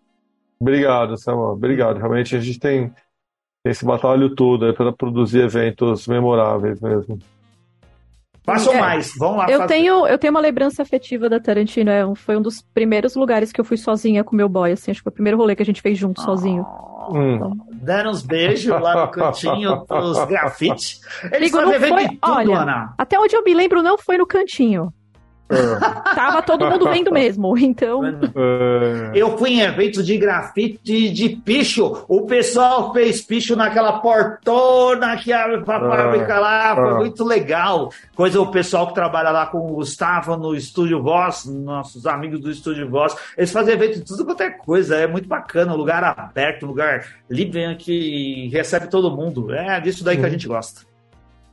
Obrigado, Samuel. Obrigado. Realmente a gente tem, tem esse batalho todo para produzir eventos memoráveis mesmo. Façam é, mais, vão lá. Eu fazer. tenho, eu tenho uma lembrança afetiva da Tarantino. É, foi um dos primeiros lugares que eu fui sozinha com meu boy, assim, acho que foi o primeiro rolê que a gente fez junto, sozinho. Hum. Então... Deram uns beijos lá no cantinho pros grafites. Eles Ligo, não foi, tudo, olha, Ana. Até onde eu me lembro, não foi no cantinho. É. Tava todo mundo vendo mesmo, então. É. Eu fui em eventos de grafite de picho. O pessoal fez picho naquela portona que abre pra é. fábrica lá. Foi muito legal. Coisa o pessoal que trabalha lá com o Gustavo no Estúdio Voz, nossos amigos do Estúdio Voz, eles fazem evento de tudo quanto é coisa. É muito bacana. Um lugar aberto, um lugar livre que recebe todo mundo. É disso daí que a gente gosta.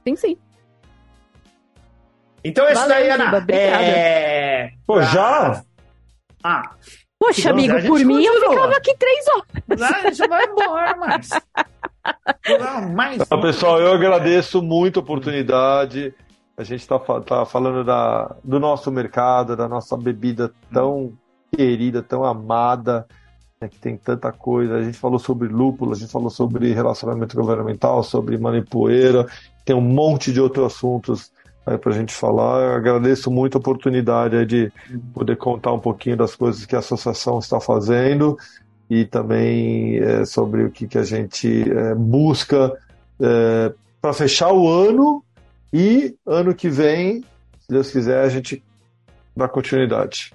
Sim, sim. Então esse Valeu, daí, Ana. Obrigada. É... Pô, já? Ah, Poxa, Vamos, amigo, por mim eu ficava aqui três horas. lá a gente vai embora, mas. Não, mais. Ah, pessoal, eu agradeço muito a oportunidade. A gente está tá falando da, do nosso mercado, da nossa bebida tão querida, tão amada, né, que tem tanta coisa. A gente falou sobre lúpulo, a gente falou sobre relacionamento governamental, sobre manipoeira, tem um monte de outros assuntos para a gente falar. Eu agradeço muito a oportunidade aí de poder contar um pouquinho das coisas que a associação está fazendo e também é, sobre o que, que a gente é, busca para fechar o ano e ano que vem, se Deus quiser, a gente dá continuidade.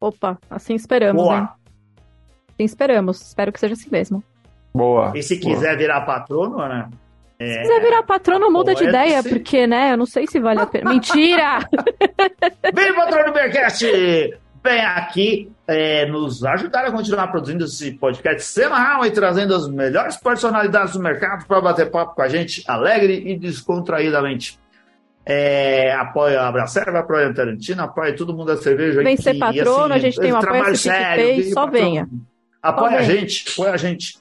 Opa, assim esperamos, Boa. hein? Assim esperamos. Espero que seja assim mesmo. Boa. E se quiser virar patrono, né? Se quiser virar patrono, muda de ideia, ser. porque, né, eu não sei se vale a pena. Mentira! Vem, patrão do Bearcast! Vem aqui é, nos ajudar a continuar produzindo esse podcast semanal e trazendo as melhores personalidades do mercado para bater papo com a gente, alegre e descontraídamente. É, apoia a Abracerva, apoia a Tarantino, apoia todo mundo da cerveja. Vem aqui, ser patrono, a gente tem um apoia-se sério, vem só patrono. venha. Apoia Só a gente, apoia a gente.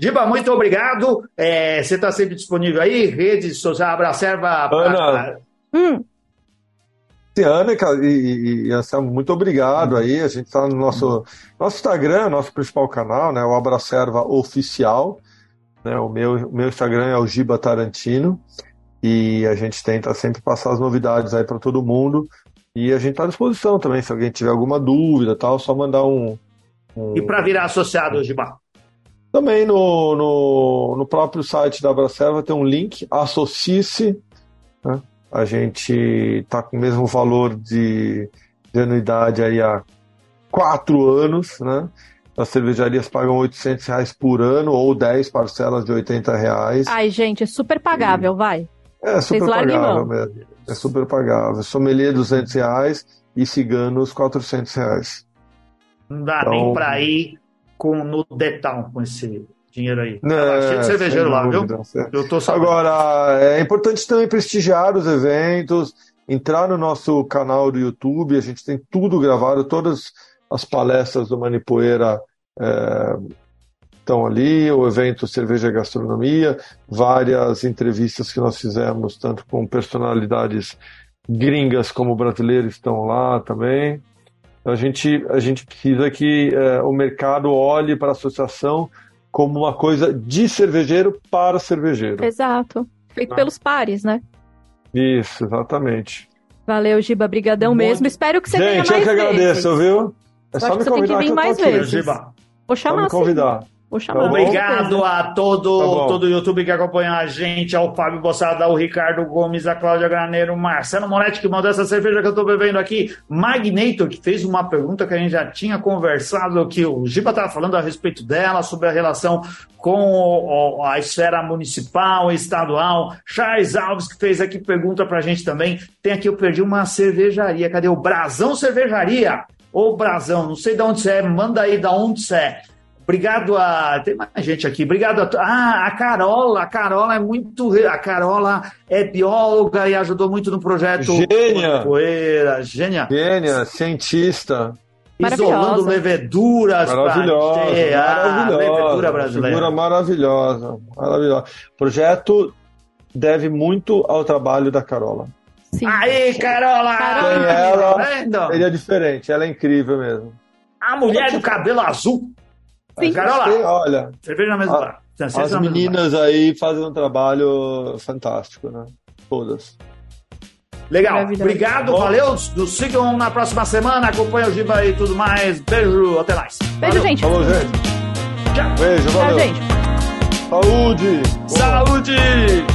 Giba, muito obrigado. É, você está sempre disponível aí, rede social Abracerva. Ana. Hum, Ana e, e, e Anselmo, muito obrigado aí. A gente está no nosso, nosso Instagram, nosso principal canal, né? O Abracerva Oficial. Né, o, meu, o meu Instagram é o Giba Tarantino. E a gente tenta sempre passar as novidades aí para todo mundo. E a gente está à disposição também. Se alguém tiver alguma dúvida tal, só mandar um. um- E para virar associado, Giba. Também no, no, no próprio site da Abracerva tem um link, associe-se. né? A gente está com o mesmo valor de, de anuidade aí há quatro anos. Né? As cervejarias pagam 800 reais por ano ou 10 parcelas de 80 reais. Ai, gente, é super pagável, vai. É super larguem pagável mesmo. É super pagável. Sommelier 200 reais e ciganos 400 reais. Não dá Então- nem para ir com, no detal com esse dinheiro aí. Né, Tava cheio de cervejeiro sem lá, viu? dúvida. Eu tô sabendo. Agora, é importante também prestigiar os eventos, entrar no nosso canal do YouTube, a gente tem tudo gravado, todas as palestras do Manipoeira é, estão ali, o evento Cerveja e Gastronomia, várias entrevistas que nós fizemos, tanto com personalidades gringas como brasileiras estão lá também. A gente, a gente precisa que é, o mercado olhe para a associação como uma coisa de cervejeiro para cervejeiro. Exato. Feito Ah. pelos pares, né? Isso, exatamente. Valeu, Giba, brigadão Muito. mesmo. Espero que você venha Gente, eu mais que agradeço, vezes. viu? É só acho me que você tem que convidar vir que eu tô mais aqui. vezes. Giba. Vou Só chamar me sim. convidar. Vou chamar. Obrigado a Tá todo, bom. todo o YouTube que acompanha a gente, ao Fábio Bossada, ao Ricardo Gomes, a Cláudia Graneiro, o Marcelo Moretti, que mandou essa cerveja que eu tô bebendo aqui, Magnator, que fez uma pergunta que a gente já tinha conversado, que o Giba estava falando a respeito dela, sobre a relação com o- o- a esfera municipal e estadual. Charles Alves, que fez aqui pergunta pra gente também. Tem aqui, eu perdi uma cervejaria. Cadê o Brasão Cervejaria? Ô, Brasão, não sei de onde você é, manda aí de onde você é. Obrigado a. Tem mais gente aqui. Obrigado a. Ah, a Carola. A Carola é muito. A Carola é bióloga e ajudou muito no projeto. Gênia. Poeira. Gênia. Gênia, cientista, Isolando leveduras. maravilhosa, ter a maravilhosa. levedura brasileira. Figura maravilhosa, maravilhosa. O projeto deve muito ao trabalho da Carola. Sim. Aí, Carola! Carola. Ela, Tá? Seria diferente, ela é incrível mesmo. A mulher do cabelo azul. Sim. Carola, Tem- olha, cerveja na mesma A- bar. As meninas aí fazem um trabalho fantástico, né? Todas. Legal. Obrigado, Bom. valeu. Nos sigam na próxima semana. Acompanha o Giba e tudo mais. Beijo, até mais. Beijo, Valeu. gente. Falou, gente. Tchau. Beijo, Tchau, valeu. gente. Saúde! Saúde!